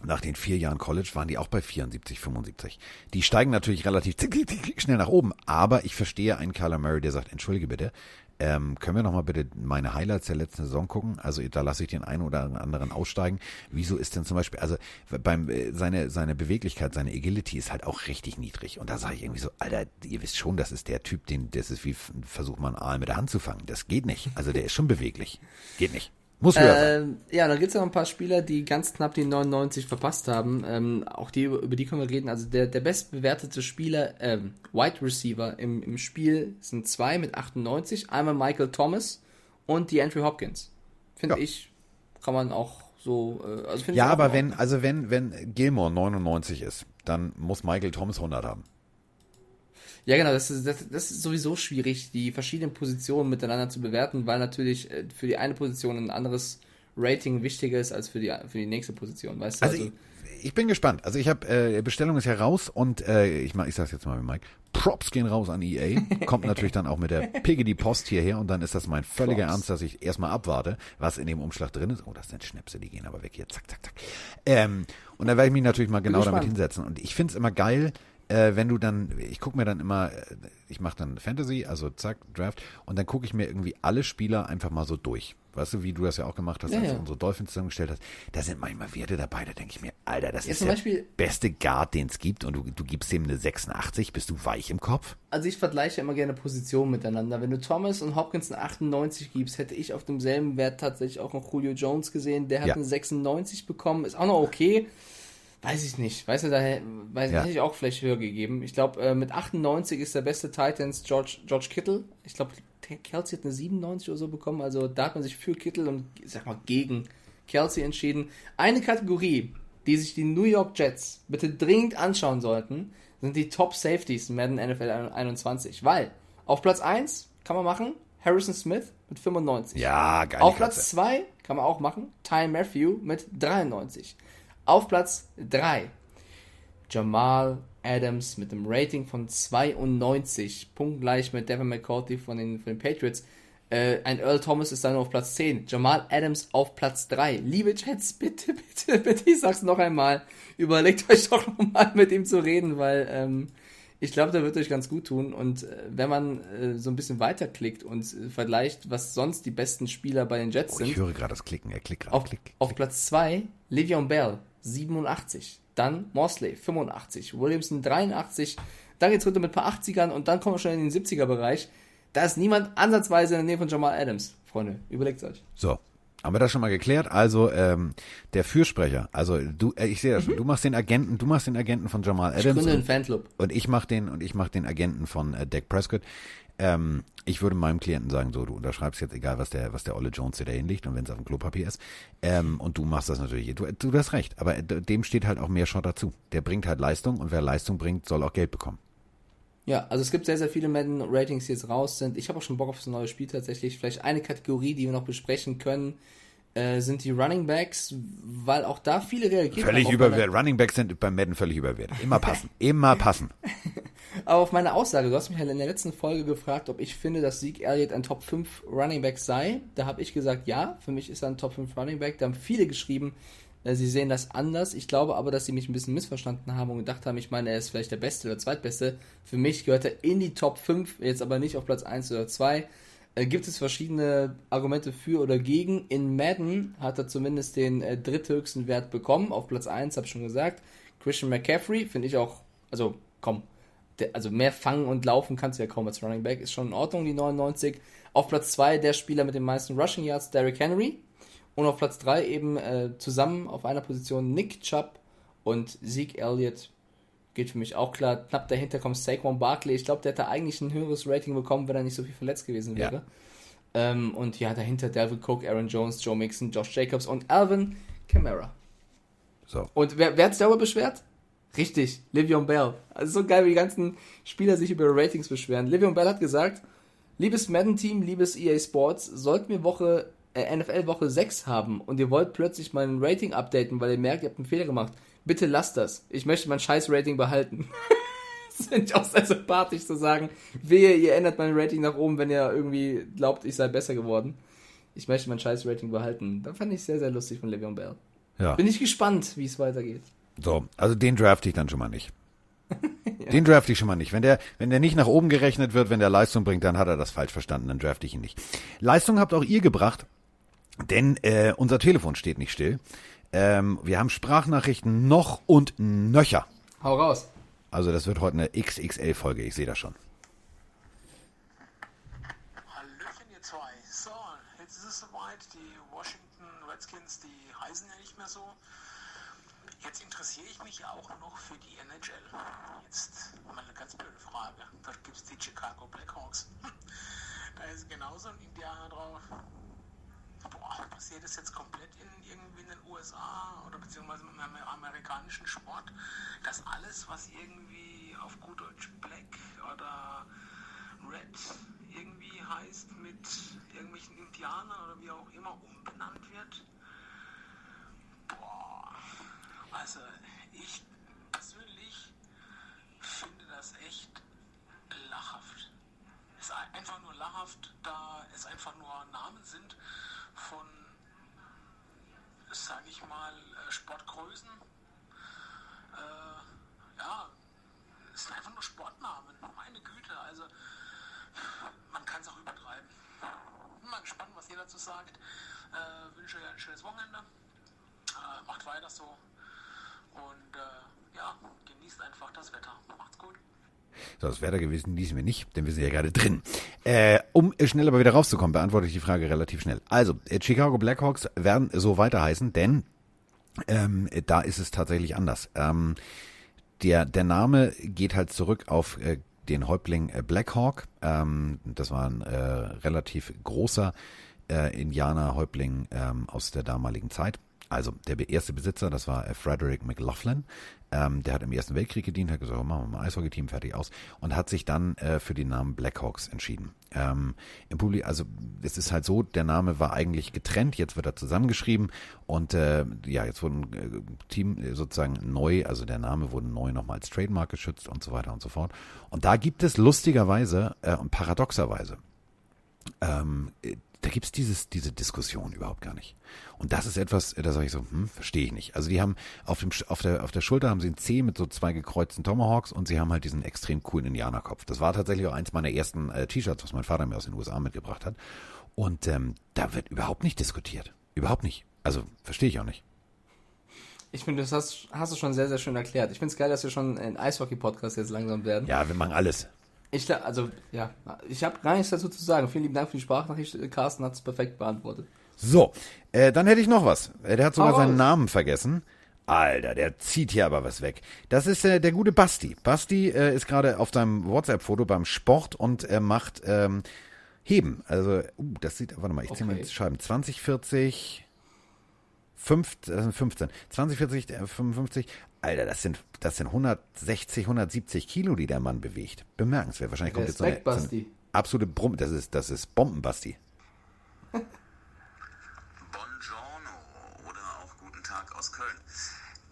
[SPEAKER 1] nach den vier Jahren College waren die auch bei 74, 75. Die steigen natürlich relativ schnell nach oben, aber ich verstehe einen Kyler Murray, der sagt, entschuldige bitte, ähm, können wir nochmal bitte meine Highlights der letzten Saison gucken? Also da lasse ich den einen oder anderen aussteigen. Wieso ist denn zum Beispiel, also beim äh, seine, seine Beweglichkeit, seine Agility ist halt auch richtig niedrig. Und da sage ich irgendwie so, Alter, ihr wisst schon, das ist der Typ, den, das ist wie versucht man Aal mit der Hand zu fangen. Das geht nicht. Also der ist schon beweglich. Geht nicht. Muss höher sein.
[SPEAKER 2] Ähm, ja, da gibt es ja noch ein paar Spieler, die ganz knapp die 99 verpasst haben. Ähm, auch die, über die können wir reden. Also der, der bestbewertete Spieler, ähm, Wide Receiver im, im Spiel sind zwei mit 98. Einmal Michael Thomas und die Andrew Hopkins. Finde
[SPEAKER 1] Ja.
[SPEAKER 2] ich, kann man auch so, äh, also
[SPEAKER 1] Ja, aber wenn, also wenn, wenn Gilmore 99 ist, dann muss Michael Thomas 100 haben.
[SPEAKER 2] Ja, genau, das ist, das, das ist sowieso schwierig, die verschiedenen Positionen miteinander zu bewerten, weil natürlich äh, für die eine Position ein anderes Rating wichtiger ist als für die, für die nächste Position, weißt du?
[SPEAKER 1] Also ich, ich bin gespannt. Also ich habe äh, Bestellung ist ja raus und äh, ich mach, ich sag's jetzt mal mit Mike. Props gehen raus an EA. Kommt natürlich dann auch mit der Piggy Post hierher und dann ist das mein völliger
[SPEAKER 2] Props.
[SPEAKER 1] Ernst, dass ich erstmal abwarte, was in dem Umschlag drin ist. Oh, das sind Schnäpse, die gehen aber weg hier. Zack, zack, zack. Ähm, und dann werde ich mich natürlich mal genau damit hinsetzen. Und ich find's immer geil, äh, wenn du dann, ich gucke mir dann immer, äh, ich mache dann Fantasy, also zack, Draft, und dann gucke ich mir irgendwie alle Spieler einfach mal so durch. Weißt du, wie du das ja auch gemacht hast,
[SPEAKER 2] Ja,
[SPEAKER 1] als
[SPEAKER 2] ja.
[SPEAKER 1] du unsere Dolphins zusammengestellt hast. Da sind manchmal Werte dabei, da denke ich mir, Alter, das
[SPEAKER 2] Ja,
[SPEAKER 1] ist der
[SPEAKER 2] Beispiel-
[SPEAKER 1] beste Guard, den es gibt und du, du gibst ihm eine 86, bist du weich im Kopf?
[SPEAKER 2] Also ich vergleiche immer gerne Positionen miteinander. Wenn du Thomas und Hopkins eine 98 gibst, hätte ich auf demselben Wert tatsächlich auch noch Julio Jones gesehen. Der hat eine 96 bekommen, ist auch noch okay. Weiß ich nicht. Weißt du, da weiß,
[SPEAKER 1] Ja.
[SPEAKER 2] hätte ich auch vielleicht höher gegeben. Ich glaube, äh, mit 98 ist der beste Titans George, George Kittle. Ich glaube, Kelsey hat eine 97 oder so bekommen. Also da hat man sich für Kittle und, sag mal, gegen Kelsey entschieden. Eine Kategorie, die sich die New York Jets bitte dringend anschauen sollten, sind die Top Safeties in Madden NFL 21. Weil auf Platz 1 kann man machen Harrison Smith mit 95.
[SPEAKER 1] Ja, geil.
[SPEAKER 2] Auf Platz 2 kann man auch machen Ty Matthew mit 93. Auf Platz 3 Jamal Adams mit einem Rating von 92, punktgleich mit Devin McCourty von den, von den Patriots. Äh, ein Earl Thomas ist dann auf Platz 10. Jamal Adams auf Platz 3. Liebe Jets, bitte, bitte, bitte, ich sag's noch einmal. Überlegt euch doch nochmal mit ihm zu reden, weil ähm, ich glaube, der wird euch ganz gut tun. Und äh, wenn man äh, so ein bisschen weiterklickt und äh, vergleicht, was sonst die besten Spieler bei den Jets
[SPEAKER 1] Oh,
[SPEAKER 2] sind.
[SPEAKER 1] ich höre gerade das Klicken, er klickt gerade.
[SPEAKER 2] Auf,
[SPEAKER 1] Klick, klick.
[SPEAKER 2] auf Platz 2 Le'Veon Bell, 87. Dann Mosley, 85. Williamson, 83. Dann geht's runter mit ein paar 80ern und dann kommen wir schon in den 70er-Bereich. Da ist niemand ansatzweise in der Nähe von Jamal Adams. Freunde, überlegt euch.
[SPEAKER 1] So, haben wir das schon mal geklärt? Also ähm, der Fürsprecher, also du, äh, ich sehe das schon. Du machst den Agenten, du machst den Agenten von Jamal
[SPEAKER 2] Mhm. Ich
[SPEAKER 1] Adams
[SPEAKER 2] gründe einen
[SPEAKER 1] und,
[SPEAKER 2] Fanclub.
[SPEAKER 1] und ich mach den und ich mach den Agenten von äh, Dak Prescott. Ähm, ich würde meinem Klienten sagen, so du unterschreibst jetzt egal, was der was der Olle Jones dir da hinlegt und wenn es auf dem Klopapier ist. Ähm, und du machst das natürlich. Du, du hast recht, aber dem steht halt auch mehr Shot dazu. Der bringt halt Leistung und wer Leistung bringt, soll auch Geld bekommen.
[SPEAKER 2] Ja, also es gibt sehr, sehr viele Madden-Ratings, die jetzt raus sind. Ich habe auch schon Bock auf das neue Spiel tatsächlich. Vielleicht eine Kategorie, die wir noch besprechen können, äh, sind die Running Backs, weil auch da viele reagieren.
[SPEAKER 1] Völlig überwertet. Running Backs sind beim Madden völlig überwertet. Immer passen. Immer passen.
[SPEAKER 2] Aber auf meine Aussage, du hast mich halt in der letzten Folge gefragt, ob ich finde, dass Zeke Elliott ein Top 5 Running Back sei. Da habe ich gesagt, ja, für mich ist er ein Top 5 Running Back. Da haben viele geschrieben, äh, sie sehen das anders. Ich glaube aber, dass sie mich ein bisschen missverstanden haben und gedacht haben, ich meine, er ist vielleicht der Beste oder Zweitbeste. Für mich gehört er in die Top 5, jetzt aber nicht auf Platz 1 oder 2. Äh, gibt es verschiedene Argumente für oder gegen. In Madden hat er zumindest den äh, dritthöchsten Wert bekommen, auf Platz 1, habe ich schon gesagt. Christian McCaffrey finde ich auch, also komm, der, also mehr fangen und laufen kannst du ja kaum als Running Back, ist schon in Ordnung, die 99. Auf Platz 2 der Spieler mit den meisten Rushing Yards, Derrick Henry. Und auf Platz 3 eben äh, zusammen auf einer Position Nick Chubb und Zeke Elliott. Geht für mich auch klar. Knapp dahinter kommt Saquon Barkley. Ich glaube, der hätte eigentlich ein höheres Rating bekommen, wenn er nicht so viel verletzt gewesen
[SPEAKER 1] Ja.
[SPEAKER 2] wäre. Ähm, und ja, dahinter Dalvin Cook, Aaron Jones, Joe Mixon, Josh Jacobs und Alvin Kamara.
[SPEAKER 1] So.
[SPEAKER 2] Und wer, wer hat sich darüber beschwert? Richtig, Livion Bell. Also so geil, wie die ganzen Spieler sich über Ratings beschweren. Livion Bell hat gesagt, liebes Madden-Team, liebes EA Sports, sollten wir Woche, äh, NFL Woche 6 haben und ihr wollt plötzlich mein Rating updaten, weil ihr merkt, ihr habt einen Fehler gemacht, bitte lasst das. Ich möchte mein scheiß Rating behalten. das finde ich auch sehr sympathisch zu sagen, wehe, ihr ändert mein Rating nach oben, wenn ihr irgendwie glaubt, ich sei besser geworden. Ich möchte mein scheiß Rating behalten. Da fand ich sehr, sehr lustig von Livion Bell.
[SPEAKER 1] Ja.
[SPEAKER 2] Bin ich gespannt, wie es weitergeht.
[SPEAKER 1] So, also den draft ich dann schon mal nicht. Den draft ich schon mal nicht. Wenn der, wenn der nicht nach oben gerechnet wird, wenn der Leistung bringt, dann hat er das falsch verstanden, dann draft ich ihn nicht. Leistung habt auch ihr gebracht, denn äh, unser Telefon steht nicht still. Ähm, wir haben Sprachnachrichten noch und nöcher.
[SPEAKER 2] Hau raus.
[SPEAKER 1] Also das wird heute eine XXL-Folge, ich sehe das schon.
[SPEAKER 3] Hallöchen, ihr zwei. So, jetzt ist es soweit. Die Washington Redskins, die heißen ja nicht mehr so. Jetzt interessiere ich mich auch noch für die NHL. Jetzt mal eine ganz blöde Frage. Da gibt es die Chicago Blackhawks. Da ist genauso ein Indianer drauf. Boah, passiert das jetzt komplett in irgendwie in den USA oder beziehungsweise im amer- amerikanischen Sport, dass alles, was irgendwie auf gut Deutsch Black oder Red irgendwie heißt, mit irgendwelchen Indianern oder wie auch immer umbenannt wird. Boah, also ich persönlich finde das echt lachhaft. Es ist einfach nur lachhaft, da es einfach nur Namen sind von, sage ich mal, äh, Sportgrößen. Äh, ja, es sind einfach nur Sportnamen. Meine Güte, also man kann es auch übertreiben. Bin mal gespannt, was ihr dazu sagt. Äh, wünsche euch ein schönes Wochenende. Äh, macht weiter so. Und äh, ja, genießt einfach das Wetter. Macht's gut.
[SPEAKER 1] So, das wäre da gewesen, ließen wir nicht, denn wir sind ja gerade drin. Äh, um schnell aber wieder rauszukommen, beantworte ich die Frage relativ schnell. Also, äh, Chicago Blackhawks werden so weiter heißen, denn ähm, da ist es tatsächlich anders. Ähm, der, der Name geht halt zurück auf äh, den Häuptling äh, Blackhawk. Ähm, das war ein äh, relativ großer äh, Indianer-Häuptling ähm, aus der damaligen Zeit. Also der erste Besitzer, das war äh, Frederick McLaughlin. Ähm, der hat im Ersten Weltkrieg gedient, hat gesagt, machen wir mal Eishockey-Team fertig aus und hat sich dann äh, für den Namen Blackhawks entschieden. Ähm, Im Publikum, also es ist halt so, der Name war eigentlich getrennt, jetzt wird er zusammengeschrieben und äh, ja, jetzt wurden äh, Team äh, sozusagen neu, also der Name wurde neu nochmal als Trademark geschützt und so weiter und so fort. Und da gibt es lustigerweise äh, und paradoxerweise ähm, äh, da gibt's dieses, diese Diskussion überhaupt gar nicht. Und das ist etwas, da sage ich so, hm, verstehe ich nicht. Also die haben auf, dem, auf, der, auf der Schulter haben sie ein C mit so zwei gekreuzten Tomahawks und sie haben halt diesen extrem coolen Indianerkopf. Das war tatsächlich auch eins meiner ersten äh, T-Shirts, was mein Vater mir aus den USA mitgebracht hat. Und ähm, da wird überhaupt nicht diskutiert. Überhaupt nicht. Also verstehe ich auch nicht.
[SPEAKER 2] Ich finde, das hast, hast du schon sehr, sehr schön erklärt. Ich finde es geil, dass wir schon ein Eishockey-Podcast jetzt langsam werden.
[SPEAKER 1] Ja, wir machen alles.
[SPEAKER 2] Ich, also, ja, ich habe gar nichts dazu zu sagen. Vielen lieben Dank für die Sprachnachricht. Carsten hat es perfekt beantwortet.
[SPEAKER 1] So, äh, dann hätte ich noch was. Äh, Der hat sogar
[SPEAKER 2] Hau
[SPEAKER 1] seinen. Namen vergessen. Alter, der zieht hier aber was weg. Das ist äh, der gute Basti. Basti äh, ist gerade auf seinem WhatsApp-Foto beim Sport und er macht ähm, Heben. Also, uh, das sieht, warte mal, ich zähle mal
[SPEAKER 2] Okay.
[SPEAKER 1] die Scheiben. 20, 40, 5, das sind 15. 20, 40, äh, 55. Alter, das sind, das sind 160, 170 Kilo, die der Mann bewegt. Bemerkenswert. Wahrscheinlich kommt jetzt so eine,
[SPEAKER 2] Respekt,
[SPEAKER 1] so eine
[SPEAKER 2] Basti.
[SPEAKER 1] absolute Brumm. Das ist, das ist Bombenbasti.
[SPEAKER 4] Buongiorno oder auch guten Tag aus Köln.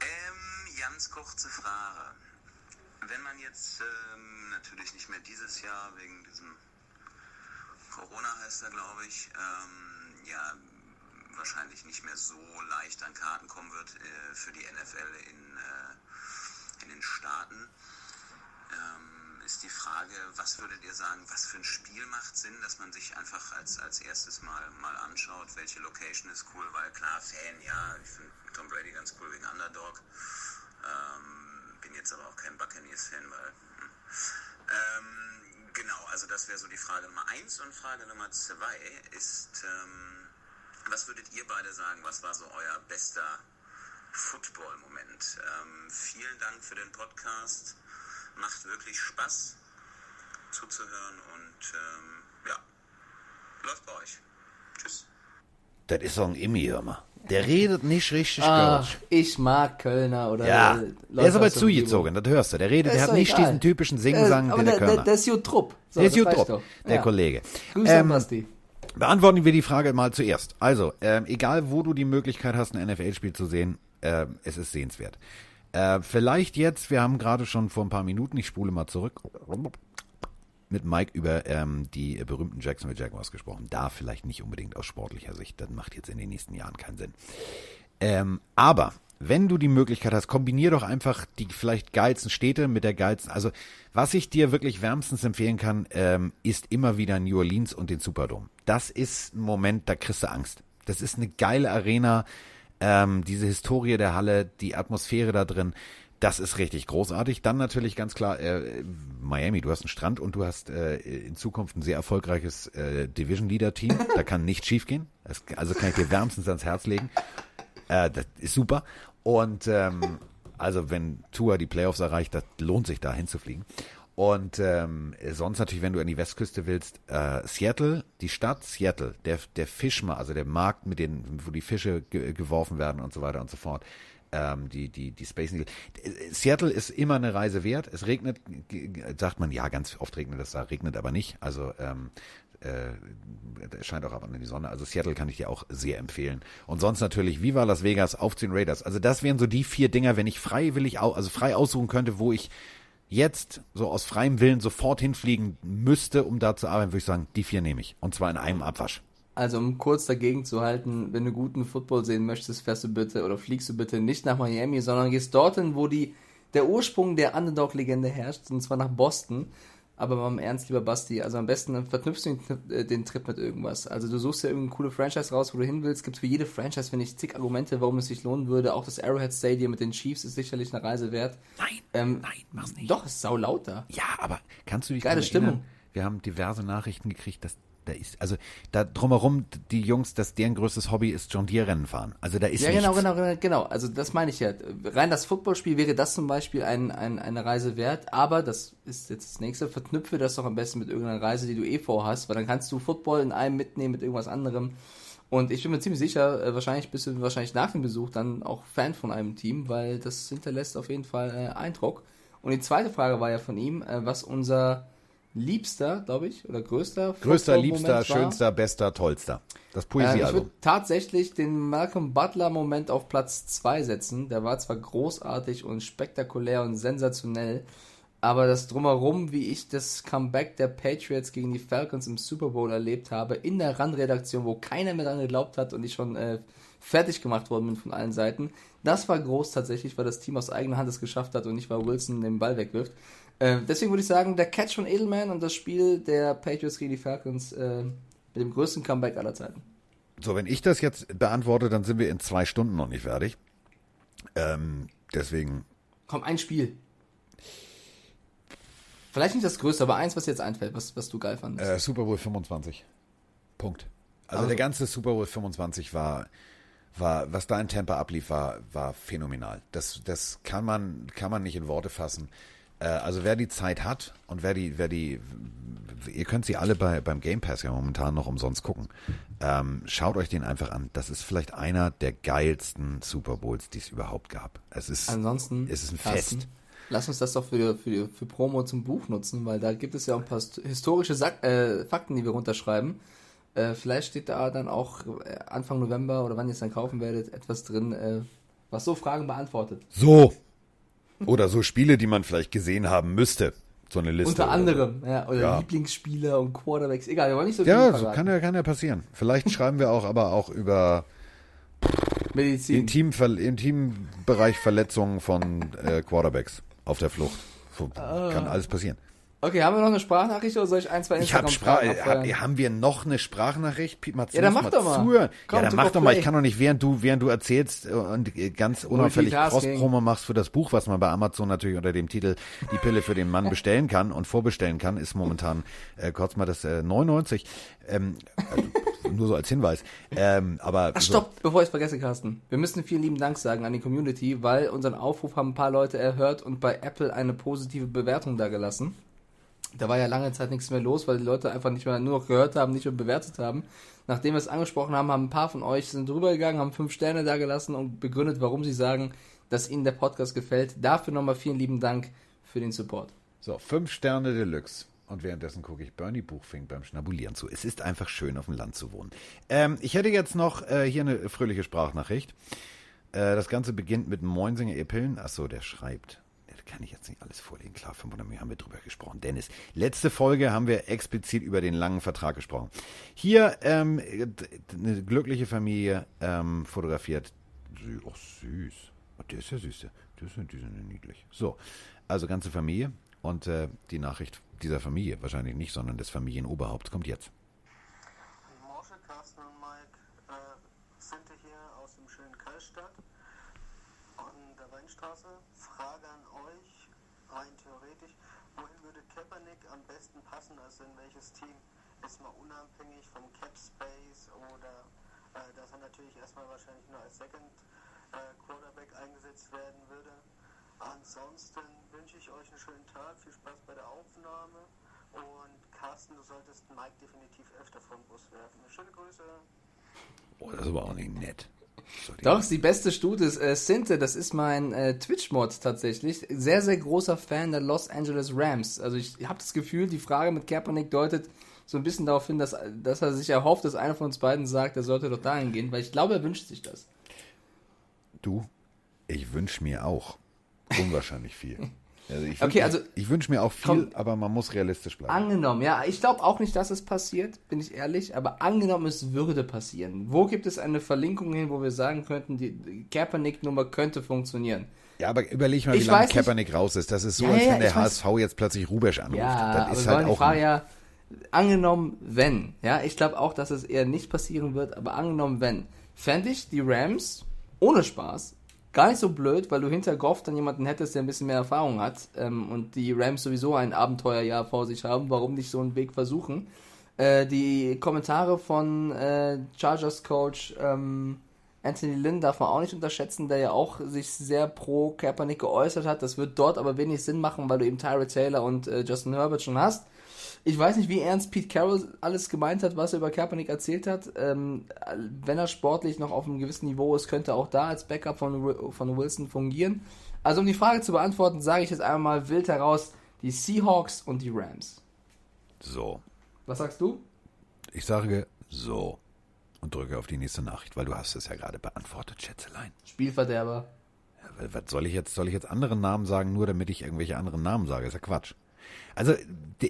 [SPEAKER 4] Ähm, ganz kurze Frage. Wenn man jetzt ähm, natürlich nicht mehr dieses Jahr wegen diesem Corona heißt er, glaube ich, ähm, ja, wahrscheinlich nicht mehr so leicht an Karten kommen wird äh, für die NFL in, den Staaten, ähm, ist die Frage, was würdet ihr sagen, was für ein Spiel macht Sinn, dass man sich einfach als, als erstes mal, mal anschaut, welche Location ist cool, weil klar, Fan, ja, ich finde Tom Brady ganz cool wegen Underdog. Ähm, bin jetzt aber auch kein Buccaneers-Fan, weil. hm. Ähm, genau, also das wäre so die Frage Nummer eins und Frage Nummer zwei ist, ähm, was würdet ihr beide sagen, was war so euer bester Football-Moment? Ähm, vielen Dank für den Podcast. Macht wirklich Spaß zuzuhören und ähm, ja, läuft bei euch. Tschüss.
[SPEAKER 1] Das ist so ein Immi, hör mal. Der redet nicht richtig
[SPEAKER 2] Ah,
[SPEAKER 1] Kölsch.
[SPEAKER 2] ich mag Kölner oder
[SPEAKER 1] Ja, der
[SPEAKER 2] Leute
[SPEAKER 1] ist aber zugezogen, das hörst du. Der redet, der hat nicht
[SPEAKER 2] egal.
[SPEAKER 1] diesen typischen Singsang,
[SPEAKER 2] Äh, aber
[SPEAKER 1] den der
[SPEAKER 2] der,
[SPEAKER 1] Kölner.
[SPEAKER 2] der ist gut Trupp. So,
[SPEAKER 1] Der ist
[SPEAKER 2] doch.
[SPEAKER 1] der
[SPEAKER 2] Ja.
[SPEAKER 1] Kollege.
[SPEAKER 2] Grüße
[SPEAKER 1] Ähm,
[SPEAKER 2] Basti.
[SPEAKER 1] Beantworten wir die Frage mal zuerst. Also, ähm, egal wo du die Möglichkeit hast, ein NFL-Spiel zu sehen, äh, es ist sehenswert. Äh, vielleicht jetzt, wir haben gerade schon vor ein paar Minuten, ich spule mal zurück, mit Mike über ähm, die berühmten Jacksonville Jaguars gesprochen. Da vielleicht nicht unbedingt aus sportlicher Sicht, das macht jetzt in den nächsten Jahren keinen Sinn. Ähm, aber wenn du die Möglichkeit hast, kombinier doch einfach die vielleicht geilsten Städte mit der geilsten. Also was ich dir wirklich wärmstens empfehlen kann, ähm, ist immer wieder New Orleans und den Superdome. Das ist ein Moment, da kriegst du Angst. Das ist eine geile Arena. Ähm, diese Historie der Halle, die Atmosphäre da drin, das ist richtig großartig. Dann natürlich ganz klar äh, Miami. Du hast einen Strand und du hast äh, in Zukunft ein sehr erfolgreiches äh, Division Leader Team. Da kann nichts schiefgehen. Das, also kann ich dir wärmstens ans Herz legen. Äh, das ist super. Und ähm, also wenn Tua die Playoffs erreicht, das lohnt sich da hinzufliegen. Und ähm, sonst natürlich, wenn du an die Westküste willst, äh, Seattle, die Stadt Seattle, der, der Fischmarkt, also der Markt, mit den, wo die Fische ge geworfen werden und so weiter und so fort. Ähm, die, die, die Space Needle. Seattle ist immer eine Reise wert. Es regnet, sagt man, ja, ganz oft regnet es da, regnet aber nicht. Also ähm, äh, scheint auch ab und an die Sonne. Also Seattle kann ich dir auch sehr empfehlen. Und sonst natürlich Viva Las Vegas, aufziehen Raiders. Also das wären so die vier Dinger, wenn ich freiwillig, also frei aussuchen könnte, wo ich jetzt so aus freiem Willen sofort hinfliegen müsste, um da zu arbeiten, würde ich sagen, die vier nehme ich. Und zwar in einem Abwasch.
[SPEAKER 2] Also um kurz dagegen zu halten, wenn du guten Football sehen möchtest, fährst du bitte oder fliegst du bitte nicht nach Miami, sondern gehst dorthin, wo die, der Ursprung der Underdog-Legende herrscht, und zwar nach Boston. Aber mal im Ernst, lieber Basti, also am besten verknüpfst du den, äh, den Trip mit irgendwas. Also du suchst ja irgendeine coole Franchise raus, wo du hin willst. Gibt für jede Franchise, finde ich, zig Argumente, warum es sich lohnen würde. Auch das Arrowhead Stadium mit den Chiefs ist sicherlich eine Reise wert.
[SPEAKER 1] Nein,
[SPEAKER 2] Ähm,
[SPEAKER 1] nein, mach's nicht.
[SPEAKER 2] Doch, ist sau laut da.
[SPEAKER 1] Ja, aber kannst du dich
[SPEAKER 2] Geile
[SPEAKER 1] daran erinnern?
[SPEAKER 2] Stimmung.
[SPEAKER 1] Wir haben diverse Nachrichten gekriegt, dass da ist, also da drumherum die Jungs, dass deren größtes Hobby ist John Deere Rennen fahren. Also da ist
[SPEAKER 2] Ja,
[SPEAKER 1] nichts.
[SPEAKER 2] genau, genau, genau, genau. Also das meine ich ja. Rein das Footballspiel wäre das zum Beispiel ein, ein, eine Reise wert, aber das ist jetzt das nächste. Verknüpfe das doch am besten mit irgendeiner Reise, die du eh vorhast, weil dann kannst du Football in einem mitnehmen mit irgendwas anderem. Und ich bin mir ziemlich sicher, äh, wahrscheinlich bist du wahrscheinlich nach dem Besuch dann auch Fan von einem Team, weil das hinterlässt auf jeden Fall äh, Eindruck. Und die zweite Frage war ja von ihm, äh, was unser liebster, glaube ich, oder größter
[SPEAKER 1] Größter, liebster,
[SPEAKER 2] war.
[SPEAKER 1] schönster, bester, tollster. Das
[SPEAKER 2] Äh, ich
[SPEAKER 1] Poesiealbum.
[SPEAKER 2] würde tatsächlich den Malcolm Butler-Moment auf Platz 2 setzen. Der war zwar großartig und spektakulär und sensationell, Aber das Drumherum, wie ich das Comeback der Patriots gegen die Falcons im Super Bowl erlebt habe, in der Run-Redaktion, wo keiner mehr dran geglaubt hat und ich schon äh, fertig gemacht worden bin von allen Seiten, das war groß tatsächlich, weil das Team aus eigener Hand es geschafft hat und nicht, weil Wilson den Ball wegwirft. Äh, deswegen würde ich sagen, der Catch von Edelman und das Spiel der Patriots gegen die Falcons äh, mit dem größten Comeback aller Zeiten.
[SPEAKER 1] So, wenn ich das jetzt beantworte, dann sind wir in zwei Stunden noch nicht fertig. Ähm, deswegen.
[SPEAKER 2] Komm, ein Spiel. Vielleicht nicht das größte, aber eins, was jetzt einfällt, was, was du geil fandest.
[SPEAKER 1] Äh, Super Bowl 25. Punkt. Also
[SPEAKER 2] Aber-
[SPEAKER 1] der ganze Super Bowl 25 war, war, was da in Tampa ablief, war, war phänomenal. Das, das kann man, kann man nicht in Worte fassen. Äh, also wer die Zeit hat und wer die, wer die, ihr könnt sie alle bei, beim Game Pass ja momentan noch umsonst gucken. Ähm, schaut euch den einfach an. Das ist vielleicht einer der geilsten Super Bowls, die es überhaupt gab. Es ist,
[SPEAKER 2] Ansonsten
[SPEAKER 1] es ist ein
[SPEAKER 2] Carsten,
[SPEAKER 1] Fest.
[SPEAKER 2] Lass uns das doch für, für, für Promo zum Buch nutzen, weil da gibt es ja auch ein paar st- historische Sack, äh, Fakten, die wir runterschreiben. Äh, vielleicht steht da dann auch äh, Anfang November oder wann ihr es dann kaufen werdet, etwas drin, äh, was so Fragen beantwortet.
[SPEAKER 1] So. Oder so Spiele, die man vielleicht gesehen haben müsste. So eine Liste.
[SPEAKER 2] Unter
[SPEAKER 1] oder
[SPEAKER 2] anderem, ja, oder
[SPEAKER 1] Ja.
[SPEAKER 2] Lieblingsspieler und Quarterbacks, egal, wollen nicht so viel
[SPEAKER 1] Ja, so kann ja, kann ja passieren. Vielleicht schreiben wir auch aber auch über
[SPEAKER 2] Medizin.
[SPEAKER 1] Intim, Intimbereich Verletzungen von äh, Quarterbacks auf der Flucht. So, Kann alles passieren.
[SPEAKER 2] Okay, haben wir noch eine Sprachnachricht oder soll ich ein, zwei
[SPEAKER 1] Ich habe Sprach, hab, haben wir noch eine Sprachnachricht? Piet, Mats,
[SPEAKER 2] Ja,
[SPEAKER 1] du
[SPEAKER 2] dann mach doch mal.
[SPEAKER 1] Zuhören.
[SPEAKER 2] Komm,
[SPEAKER 1] ja, dann mach doch mal. Ich
[SPEAKER 2] Play.
[SPEAKER 1] kann doch nicht, während du, während du erzählst äh, und ganz unauffällig. Cross-Promo machst für das Buch, was man bei Amazon natürlich unter dem Titel Die Pille für den Mann bestellen kann und vorbestellen kann, ist momentan äh, kurz mal das äh, 99. Ähm, also, nur so als Hinweis. Ähm, aber
[SPEAKER 2] Ach,
[SPEAKER 1] so,
[SPEAKER 2] stopp, bevor ich es vergesse, Carsten. Wir müssen vielen lieben Dank sagen an die Community, weil unseren Aufruf haben ein paar Leute erhört und bei Apple eine positive Bewertung da gelassen. Da war ja lange Zeit nichts mehr los, weil die Leute einfach nicht mehr nur noch gehört haben, nicht mehr bewertet haben. Nachdem wir es angesprochen haben, haben ein paar von euch sind drüber gegangen, haben fünf Sterne da gelassen und begründet, warum sie sagen, dass ihnen der Podcast gefällt. Dafür nochmal vielen lieben Dank für den Support.
[SPEAKER 1] So, fünf Sterne Deluxe. Und währenddessen gucke ich Bernie Buchfink beim Schnabulieren zu. Es ist einfach schön, auf dem Land zu wohnen. Ähm, ich hätte jetzt noch äh, hier eine fröhliche Sprachnachricht. Äh, das Ganze beginnt mit Moinsinger Epillen. Achso, der schreibt. Kann ich jetzt nicht alles vorlesen. Klar, 500 Millionen haben wir drüber gesprochen. Dennis, letzte Folge haben wir explizit über den langen Vertrag gesprochen. Hier ähm, eine glückliche Familie ähm, fotografiert. Oh, süß. Oh, der ist ja süß. Der ist ja, die sind niedlich. So, also ganze Familie. Und äh, die Nachricht dieser Familie, wahrscheinlich nicht, sondern des Familienoberhaupts, kommt jetzt.
[SPEAKER 5] Morsche, Carsten und Mike äh, sind hier aus dem schönen Kreisstadt an der Weinstraße. Frage an euch, rein theoretisch, wohin würde Kaepernick am besten passen, also in welches Team? Ist mal unabhängig vom Cap Space oder äh, dass er natürlich erstmal wahrscheinlich nur als Second äh, Quarterback eingesetzt werden würde. Ansonsten wünsche ich euch einen schönen Tag, viel Spaß bei der Aufnahme und Carsten, du solltest Mike definitiv öfter vom Bus werfen. Schöne Grüße.
[SPEAKER 1] Oh, das aber auch nicht nett.
[SPEAKER 2] Doch, die beste Stute ist äh, Sinte, das ist mein äh, Twitch-Mod tatsächlich. Sehr, sehr großer Fan der Los Angeles Rams. Also ich habe das Gefühl, die Frage mit Kaepernick deutet so ein bisschen darauf hin, dass, dass er sich erhofft, dass einer von uns beiden sagt, er sollte doch dahin gehen, weil ich glaube, er wünscht sich das.
[SPEAKER 1] Du, ich wünsche mir auch unwahrscheinlich viel. Also ich
[SPEAKER 2] Okay, also-
[SPEAKER 1] ich wünsche mir auch viel,
[SPEAKER 2] Komm.
[SPEAKER 1] aber man muss realistisch bleiben.
[SPEAKER 2] Angenommen, ja, ich glaube auch nicht, dass es passiert, bin ich ehrlich, aber angenommen, es würde passieren. Wo gibt es eine Verlinkung hin, wo wir sagen könnten, die, Kaepernick-Nummer könnte funktionieren?
[SPEAKER 1] Ja, aber überleg mal, wie
[SPEAKER 2] Ich
[SPEAKER 1] lange
[SPEAKER 2] weiß nicht-
[SPEAKER 1] Kaepernick raus ist. Das ist so,
[SPEAKER 2] Ja,
[SPEAKER 1] als
[SPEAKER 2] ja,
[SPEAKER 1] wenn der
[SPEAKER 2] ich weiß.
[SPEAKER 1] HSV jetzt plötzlich Rubesch anruft.
[SPEAKER 2] Ja,
[SPEAKER 1] das ist halt auch
[SPEAKER 2] Frage ja, angenommen, wenn, ja, ich glaube auch, dass es eher nicht passieren wird, aber angenommen, wenn, fände ich die Rams, ohne Spaß, gar nicht so blöd, weil du hinter Goff dann jemanden hättest, der ein bisschen mehr Erfahrung hat ähm, und die Rams sowieso ein Abenteuerjahr vor sich haben, warum nicht so einen Weg versuchen? Äh, die Kommentare von äh, Chargers Coach ähm, Anthony Lynn darf man auch nicht unterschätzen, der ja auch sich sehr pro Kaepernick geäußert hat. Das wird dort aber wenig Sinn machen, weil du eben Tyrod Taylor und äh, Justin Herbert schon hast. Ich weiß nicht, wie ernst Pete Carroll alles gemeint hat, was er über Kaepernick erzählt hat. Ähm, wenn er sportlich noch auf einem gewissen Niveau ist, könnte er auch da als Backup von, von Wilson fungieren. Also um die Frage zu beantworten, sage ich jetzt einmal wild heraus, die Seahawks und die Rams.
[SPEAKER 1] So.
[SPEAKER 2] Was sagst du?
[SPEAKER 1] Ich sage so. Und drücke auf die nächste Nachricht, weil du hast es ja gerade beantwortet, Schätzelein.
[SPEAKER 2] Spielverderber.
[SPEAKER 1] Was soll ich jetzt, soll ich jetzt andere Namen sagen, nur damit ich irgendwelche anderen Namen sage? ist ja Quatsch. Also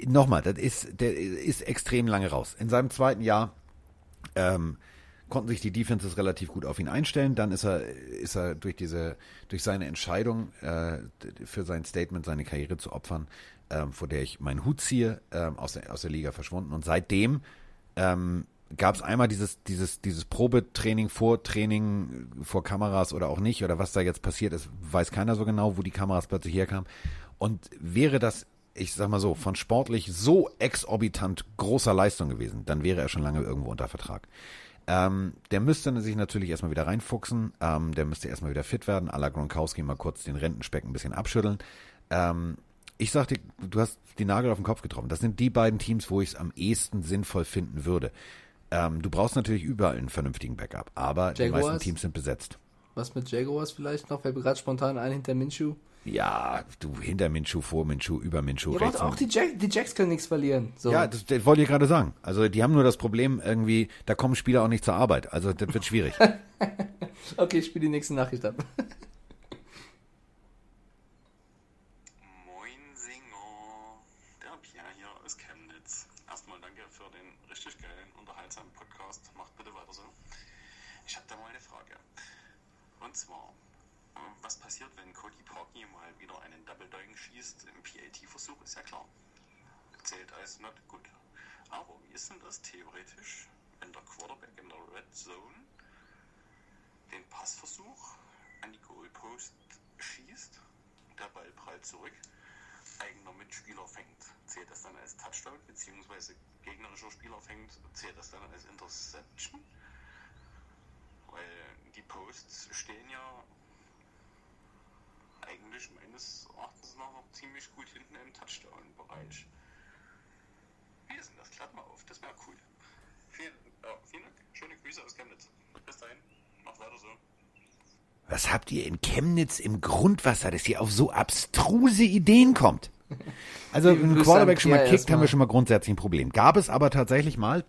[SPEAKER 1] nochmal, das ist, der ist extrem lange raus. In seinem zweiten Jahr ähm, konnten sich die Defenses relativ gut auf ihn einstellen. Dann ist er, ist er durch diese, durch seine Entscheidung äh, für sein Statement, seine Karriere zu opfern, ähm, vor der ich meinen Hut ziehe, ähm, aus, der, aus der Liga verschwunden. Und seitdem ähm, gab es einmal dieses, dieses, dieses Probetraining, Vortraining vor Kameras oder auch nicht, oder was da jetzt passiert ist, weiß keiner so genau, wo die Kameras plötzlich herkamen. Und wäre das, ich sag mal so, von sportlich so exorbitant großer Leistung gewesen, dann wäre er schon lange irgendwo unter Vertrag. Ähm, der müsste sich natürlich erstmal wieder reinfuchsen, ähm, der müsste erstmal wieder fit werden, à la Gronkowski mal kurz den Rentenspeck ein bisschen abschütteln. Ähm, ich sag dir, du hast die Nagel auf den Kopf getroffen. Das sind die beiden Teams, wo ich es am ehesten sinnvoll finden würde. Ähm, du brauchst natürlich überall einen vernünftigen Backup, aber Jaguars? die meisten Teams sind besetzt.
[SPEAKER 2] Was mit Jaguars vielleicht noch? Fällt mir gerade spontan ein hinter Minshu.
[SPEAKER 1] Ja, du hinter Minshu, vor Minshu, über Minshu.
[SPEAKER 2] Ja, auch die, Jack, die Jacks können nichts verlieren. So.
[SPEAKER 1] Ja, das, das wollte ich gerade sagen. Also die haben nur das Problem irgendwie, da kommen Spieler auch nicht zur Arbeit. Also das wird schwierig.
[SPEAKER 2] okay, ich spiele die nächste Nachricht ab.
[SPEAKER 4] PAT-Versuch, ist ja klar. Zählt als not good. Aber wie ist denn das theoretisch, wenn der Quarterback in der Red Zone den Passversuch an die Goalpost schießt, der Ball prallt zurück, eigener Mitspieler fängt, zählt das dann als Touchdown, beziehungsweise gegnerischer Spieler fängt, zählt das dann als Interception? Weil die Posts stehen ja eigentlich meines Erachtens noch, noch ziemlich gut hinten im Touchdown-Bereich. Wie ist denn das? Klappt mal auf, das wäre cool. Vielen, äh, vielen Dank. Schöne Grüße aus Chemnitz. Bis dahin. Macht weiter so.
[SPEAKER 1] Was habt ihr in Chemnitz im Grundwasser, dass ihr auf so abstruse Ideen kommt? Also, wenn ein Quarterback schon mal kickt, haben wir schon mal grundsätzlich ein Problem. Gab es aber tatsächlich mal,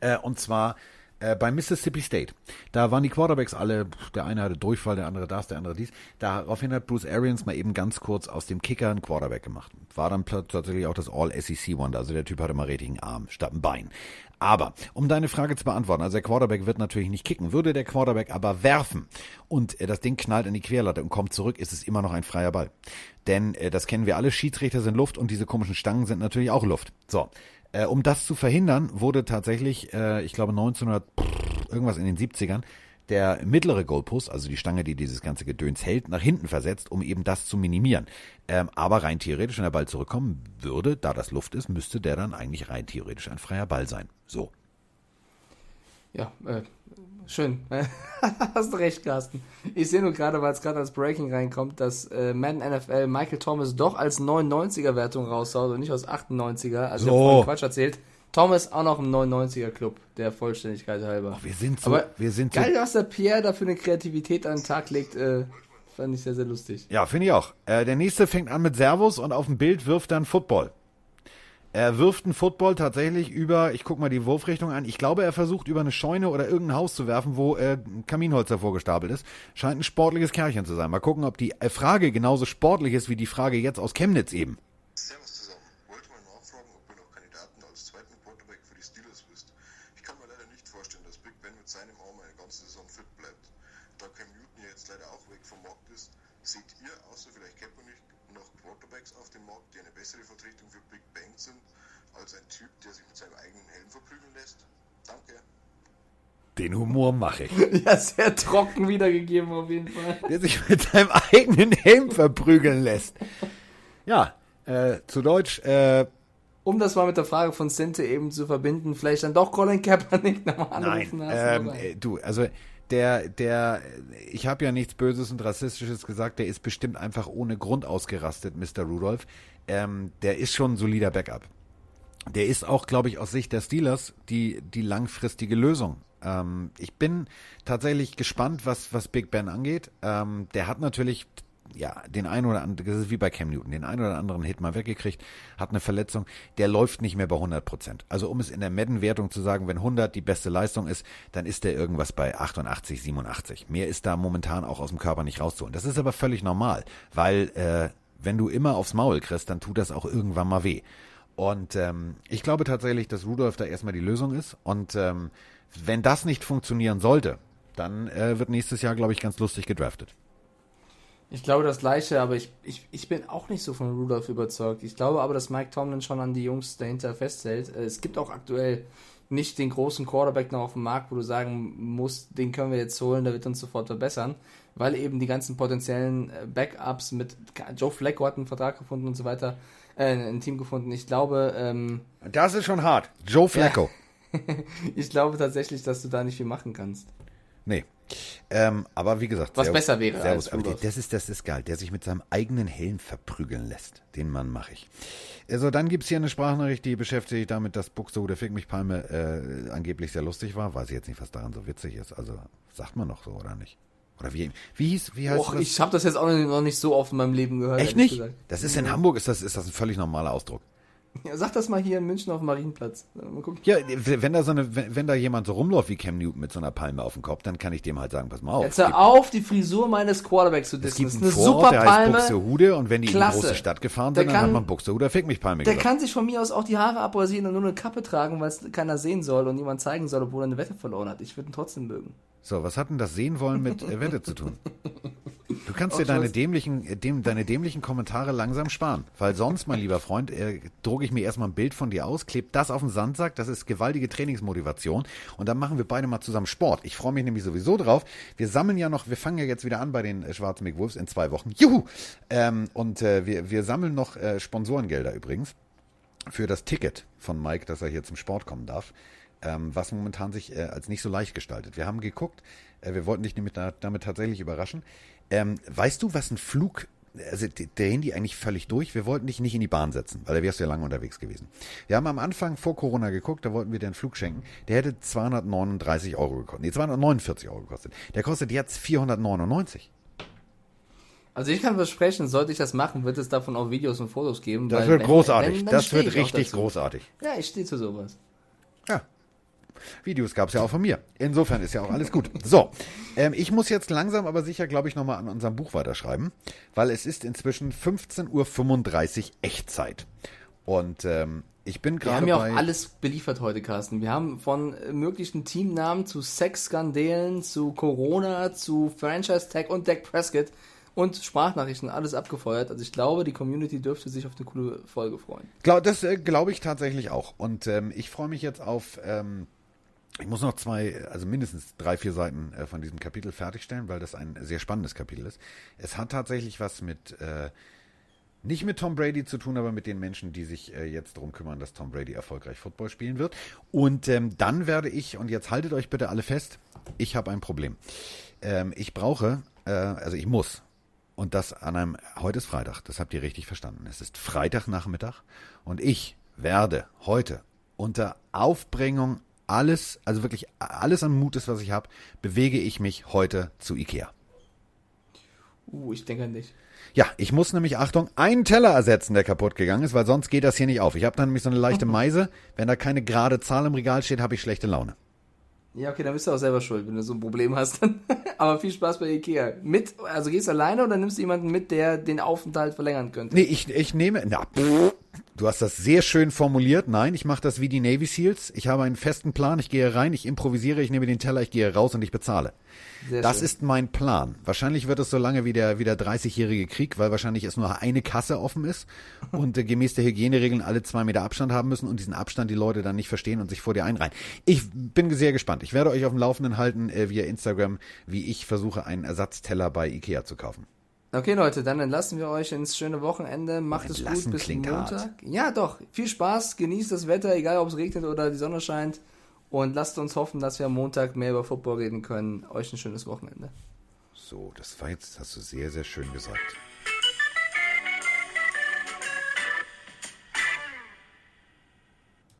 [SPEAKER 1] äh, und zwar äh, bei Mississippi State. Da waren die Quarterbacks alle, der eine hatte Durchfall, der andere das, der andere dies. Daraufhin hat Bruce Arians mal eben ganz kurz aus dem Kicker einen Quarterback gemacht. War dann tatsächlich auch das All-SEC-Wonder. Also der Typ hatte mal richtigen Arm statt ein Bein. Aber, um deine Frage zu beantworten, also der Quarterback wird natürlich nicht kicken. Würde der Quarterback aber werfen und äh, das Ding knallt in die Querlatte und kommt zurück, ist es immer noch ein freier Ball. Denn äh, das kennen wir alle, Schiedsrichter sind Luft und diese komischen Stangen sind natürlich auch Luft. So, äh, um das zu verhindern, wurde tatsächlich, äh, ich glaube 1900, irgendwas in den 70ern, der mittlere Goalpost, also die Stange, die dieses ganze Gedöns hält, nach hinten versetzt, um eben das zu minimieren. Ähm, aber rein theoretisch, wenn der Ball zurückkommen würde, da das Luft ist, müsste der dann eigentlich rein theoretisch ein freier Ball sein. So.
[SPEAKER 2] Ja, äh, schön. Hast du recht, Carsten. Ich sehe nur gerade, weil es gerade als Breaking reinkommt, dass äh, Man NFL Michael Thomas doch als 99er Wertung raushaut und nicht aus 98er. Also so. Quatsch erzählt. Thomas auch noch im 99er Club, der Vollständigkeit halber.
[SPEAKER 1] Oh, wir sind so, Aber wir sind
[SPEAKER 2] geil, so was der Pierre da für eine Kreativität an den Tag legt, äh, fand ich sehr, sehr lustig.
[SPEAKER 1] Ja, finde ich auch. Äh, der nächste fängt an mit Servus und auf dem Bild wirft dann Football. Er wirft einen Football tatsächlich über, ich guck mal die Wurfrichtung an. Ich glaube, er versucht über eine Scheune oder irgendein Haus zu werfen, wo äh, Kaminholz davor gestapelt ist. Scheint ein sportliches Kerlchen zu sein. Mal gucken, ob die Frage genauso sportlich ist wie die Frage jetzt aus Chemnitz eben. Servus zusammen. Wollte mal nachfragen, ob ihr noch Kandidaten als zweiten Quarterback für die Steelers wisst. Ich kann mir leider nicht vorstellen, dass Big Ben mit seinem Arm eine ganze Saison fit bleibt. Da Cam Newton ja jetzt leider auch weg vom Markt ist, seht ihr außer vielleicht Kaepernick noch Quarterbacks auf dem Markt, die eine bessere Vertretung für Big Bang sind, als ein Typ, der sich mit seinem eigenen Helm verprügeln lässt? Danke. Den Humor mache ich.
[SPEAKER 2] Ja, sehr trocken wiedergegeben auf jeden Fall.
[SPEAKER 1] Der sich mit seinem eigenen Helm verprügeln lässt. Ja, äh, zu Deutsch, äh,
[SPEAKER 2] um das mal mit der Frage von Sente eben zu verbinden, vielleicht dann doch Colin Kaepernick nochmal
[SPEAKER 1] anrufen Nein, ähm, äh, du, also der, der, ich habe ja nichts Böses und Rassistisches gesagt, der ist bestimmt einfach ohne Grund ausgerastet, Mr. Rudolph. Ähm, der ist schon ein solider Backup. Der ist auch, glaube ich, aus Sicht der Steelers die, die langfristige Lösung. Ähm, ich bin tatsächlich gespannt, was, was Big Ben angeht. Ähm, der hat natürlich ja, den einen oder anderen, das ist wie bei Cam Newton, den einen oder anderen Hit mal weggekriegt, hat eine Verletzung, der läuft nicht mehr bei 100 Prozent. Also um es in der Madden-Wertung zu sagen, wenn 100 die beste Leistung ist, dann ist der irgendwas bei 88, 87. Mehr ist da momentan auch aus dem Körper nicht rauszuholen. Das ist aber völlig normal, weil äh, wenn du immer aufs Maul kriegst, dann tut das auch irgendwann mal weh. Und ähm, ich glaube tatsächlich, dass Rudolph da erstmal die Lösung ist. Und ähm, wenn das nicht funktionieren sollte, dann äh, wird nächstes Jahr, glaube ich, ganz lustig gedraftet.
[SPEAKER 2] Ich glaube das gleiche, aber ich, ich, ich bin auch nicht so von Rudolph überzeugt. Ich glaube aber, dass Mike Tomlin schon an die Jungs dahinter festhält. Äh, Es gibt auch aktuell nicht den großen Quarterback noch auf dem Markt, wo du sagen musst, den können wir jetzt holen, der wird uns sofort verbessern, weil eben die ganzen potenziellen äh, Backups mit Joe Flacco hat einen Vertrag gefunden und so weiter, äh, ein Team gefunden. Ich glaube, ähm,
[SPEAKER 1] Das ist schon hart. Joe Flacco.
[SPEAKER 2] ich glaube tatsächlich, dass du da nicht viel machen kannst.
[SPEAKER 1] Nee. Ähm, aber wie gesagt,
[SPEAKER 2] Was besser wäre
[SPEAKER 1] Servus,
[SPEAKER 2] als
[SPEAKER 1] aber das ist, das ist geil, der sich mit seinem eigenen Helm verprügeln lässt. Den Mann mache ich. Also dann gibt's hier eine Sprachnachricht, die beschäftigt sich damit, dass Buxtehude Fick mich Palme äh, angeblich sehr lustig war. Weiß ich jetzt nicht, was daran so witzig ist. Also sagt man noch so, oder nicht? Oder wie, wie hieß, wie heißt
[SPEAKER 2] Och,
[SPEAKER 1] das?
[SPEAKER 2] ich habe das jetzt auch noch nicht so oft in meinem Leben gehört.
[SPEAKER 1] Echt nicht?
[SPEAKER 2] gesagt.
[SPEAKER 1] Das ist in Hamburg, ist das, ist das ein völlig normaler Ausdruck.
[SPEAKER 2] Ja, sag das mal hier in München auf dem Marienplatz. Mal gucken.
[SPEAKER 1] Ja, wenn da so eine, wenn, wenn da jemand so rumläuft wie Cam Newton mit so einer Palme auf dem Kopf, dann kann ich dem halt sagen, pass mal auf.
[SPEAKER 2] Jetzt hör auf, die Frisur meines Quarterbacks zu
[SPEAKER 1] Es
[SPEAKER 2] dissen.
[SPEAKER 1] gibt
[SPEAKER 2] Das ist
[SPEAKER 1] einen
[SPEAKER 2] eine
[SPEAKER 1] Vorort,
[SPEAKER 2] super
[SPEAKER 1] der heißt
[SPEAKER 2] Palme.
[SPEAKER 1] Buxtehude und wenn die in
[SPEAKER 2] Klasse.
[SPEAKER 1] die große Stadt gefahren
[SPEAKER 2] Der
[SPEAKER 1] sind, dann
[SPEAKER 2] kann-
[SPEAKER 1] hat man Buxtehude Fick mich Palme
[SPEAKER 2] Der
[SPEAKER 1] gesagt.
[SPEAKER 2] kann sich von mir aus auch die Haare abrasieren und nur eine Kappe tragen, weil es keiner sehen soll und niemand zeigen soll, obwohl er eine Wette verloren hat. Ich würde ihn trotzdem mögen.
[SPEAKER 1] So, was hat denn das Sehen wollen mit äh, Wette zu tun? Du kannst dir deine dämlichen, äh, dem, deine dämlichen Kommentare langsam sparen. Weil sonst, mein lieber Freund, äh, drucke ich mir erstmal ein Bild von dir aus, klebe das auf den Sandsack, das ist gewaltige Trainingsmotivation und dann machen wir beide mal zusammen Sport. Ich freue mich nämlich sowieso drauf. Wir sammeln ja noch, wir fangen ja jetzt wieder an bei den äh, Schwarzen McWolves in zwei Wochen. Juhu! Ähm, und äh, wir, wir sammeln noch äh, Sponsorengelder übrigens für das Ticket von Mike, dass er hier zum Sport kommen darf, ähm, was momentan sich äh, als nicht so leicht gestaltet. Wir haben geguckt, äh, wir wollten dich damit, damit tatsächlich überraschen. Ähm, weißt du, was ein Flug, also der Handy eigentlich völlig durch, wir wollten dich nicht in die Bahn setzen, weil da wärst du ja lange unterwegs gewesen. Wir haben am Anfang vor Corona geguckt, da wollten wir dir einen Flug schenken, der hätte 239 Euro gekostet, nee, 249 Euro gekostet. Der kostet jetzt 499.
[SPEAKER 2] Also ich kann versprechen, sollte ich das machen, wird es davon auch Videos und Fotos geben.
[SPEAKER 1] Das
[SPEAKER 2] weil
[SPEAKER 1] wird
[SPEAKER 2] wenn-
[SPEAKER 1] großartig,
[SPEAKER 2] wenn, dann
[SPEAKER 1] das wird richtig großartig.
[SPEAKER 2] Ja, ich stehe zu sowas.
[SPEAKER 1] Videos gab es ja auch von mir. Insofern ist ja auch alles gut. So, ähm, ich muss jetzt langsam aber sicher, glaube ich, nochmal an unserem Buch weiterschreiben, weil es ist inzwischen 15.35 Uhr Echtzeit. Und ähm, ich bin
[SPEAKER 2] Wir
[SPEAKER 1] gerade
[SPEAKER 2] haben ja auch alles beliefert heute, Carsten. Wir haben von äh, möglichen Teamnamen zu Sexskandalen, zu Corona, zu Franchise Tag und Dak Prescott und Sprachnachrichten alles abgefeuert. Also ich glaube, die Community dürfte sich auf eine coole Folge freuen.
[SPEAKER 1] Glaub, das äh, glaube ich tatsächlich auch. Und ähm, ich freue mich jetzt auf. Ähm, ich muss noch zwei, also mindestens drei, vier Seiten äh, von diesem Kapitel fertigstellen, weil das ein sehr spannendes Kapitel ist. Es hat tatsächlich was mit. Äh, nicht mit Tom Brady zu tun, aber mit den Menschen, die sich äh, jetzt darum kümmern, dass Tom Brady erfolgreich Football spielen wird. Und ähm, dann werde ich, und jetzt haltet euch bitte alle fest, ich habe ein Problem. Ähm, ich brauche, äh, also ich muss, und das an einem, heute ist Freitag, das habt ihr richtig verstanden. Es ist Freitagnachmittag und ich werde heute unter Aufbringung alles, also wirklich alles an Mutes, was ich habe, bewege ich mich heute zu Ikea.
[SPEAKER 2] Uh, ich denke an dich.
[SPEAKER 1] Ja, ich muss nämlich, Achtung, einen Teller ersetzen, der kaputt gegangen ist, weil sonst geht das hier nicht auf. Ich habe dann nämlich so eine leichte Meise. Wenn da keine gerade Zahl im Regal steht, habe ich schlechte Laune.
[SPEAKER 2] Ja, okay, dann bist du auch selber schuld, wenn du so ein Problem hast. Aber viel Spaß bei Ikea. Mit, also gehst du alleine oder nimmst du jemanden mit, der den Aufenthalt verlängern könnte?
[SPEAKER 1] Nee, ich, ich nehme. Na, pff, du hast das sehr schön formuliert. Nein, ich mache das wie die Navy Seals. Ich habe einen festen Plan. Ich gehe rein, ich improvisiere, ich nehme den Teller, ich gehe raus und ich bezahle.
[SPEAKER 2] Sehr
[SPEAKER 1] das
[SPEAKER 2] schön.
[SPEAKER 1] ist mein Plan. Wahrscheinlich wird es so lange wie der, wie der 30-jährige Krieg, weil wahrscheinlich es nur eine Kasse offen ist und äh, gemäß der Hygieneregeln alle zwei Meter Abstand haben müssen und diesen Abstand die Leute dann nicht verstehen und sich vor dir einreihen. Ich bin sehr gespannt. Ich werde euch auf dem Laufenden halten äh, via Instagram, wie ich versuche, einen Ersatzteller bei Ikea zu kaufen.
[SPEAKER 2] Okay, Leute, dann entlassen wir euch ins schöne Wochenende. Macht es gut bis Montag.
[SPEAKER 1] hart.
[SPEAKER 2] Ja, doch. Viel Spaß, genießt das Wetter, egal ob es regnet oder die Sonne scheint. Und lasst uns hoffen, dass wir am Montag mehr über Football reden können. Euch ein schönes Wochenende.
[SPEAKER 1] So, das war jetzt, hast du sehr, sehr schön gesagt.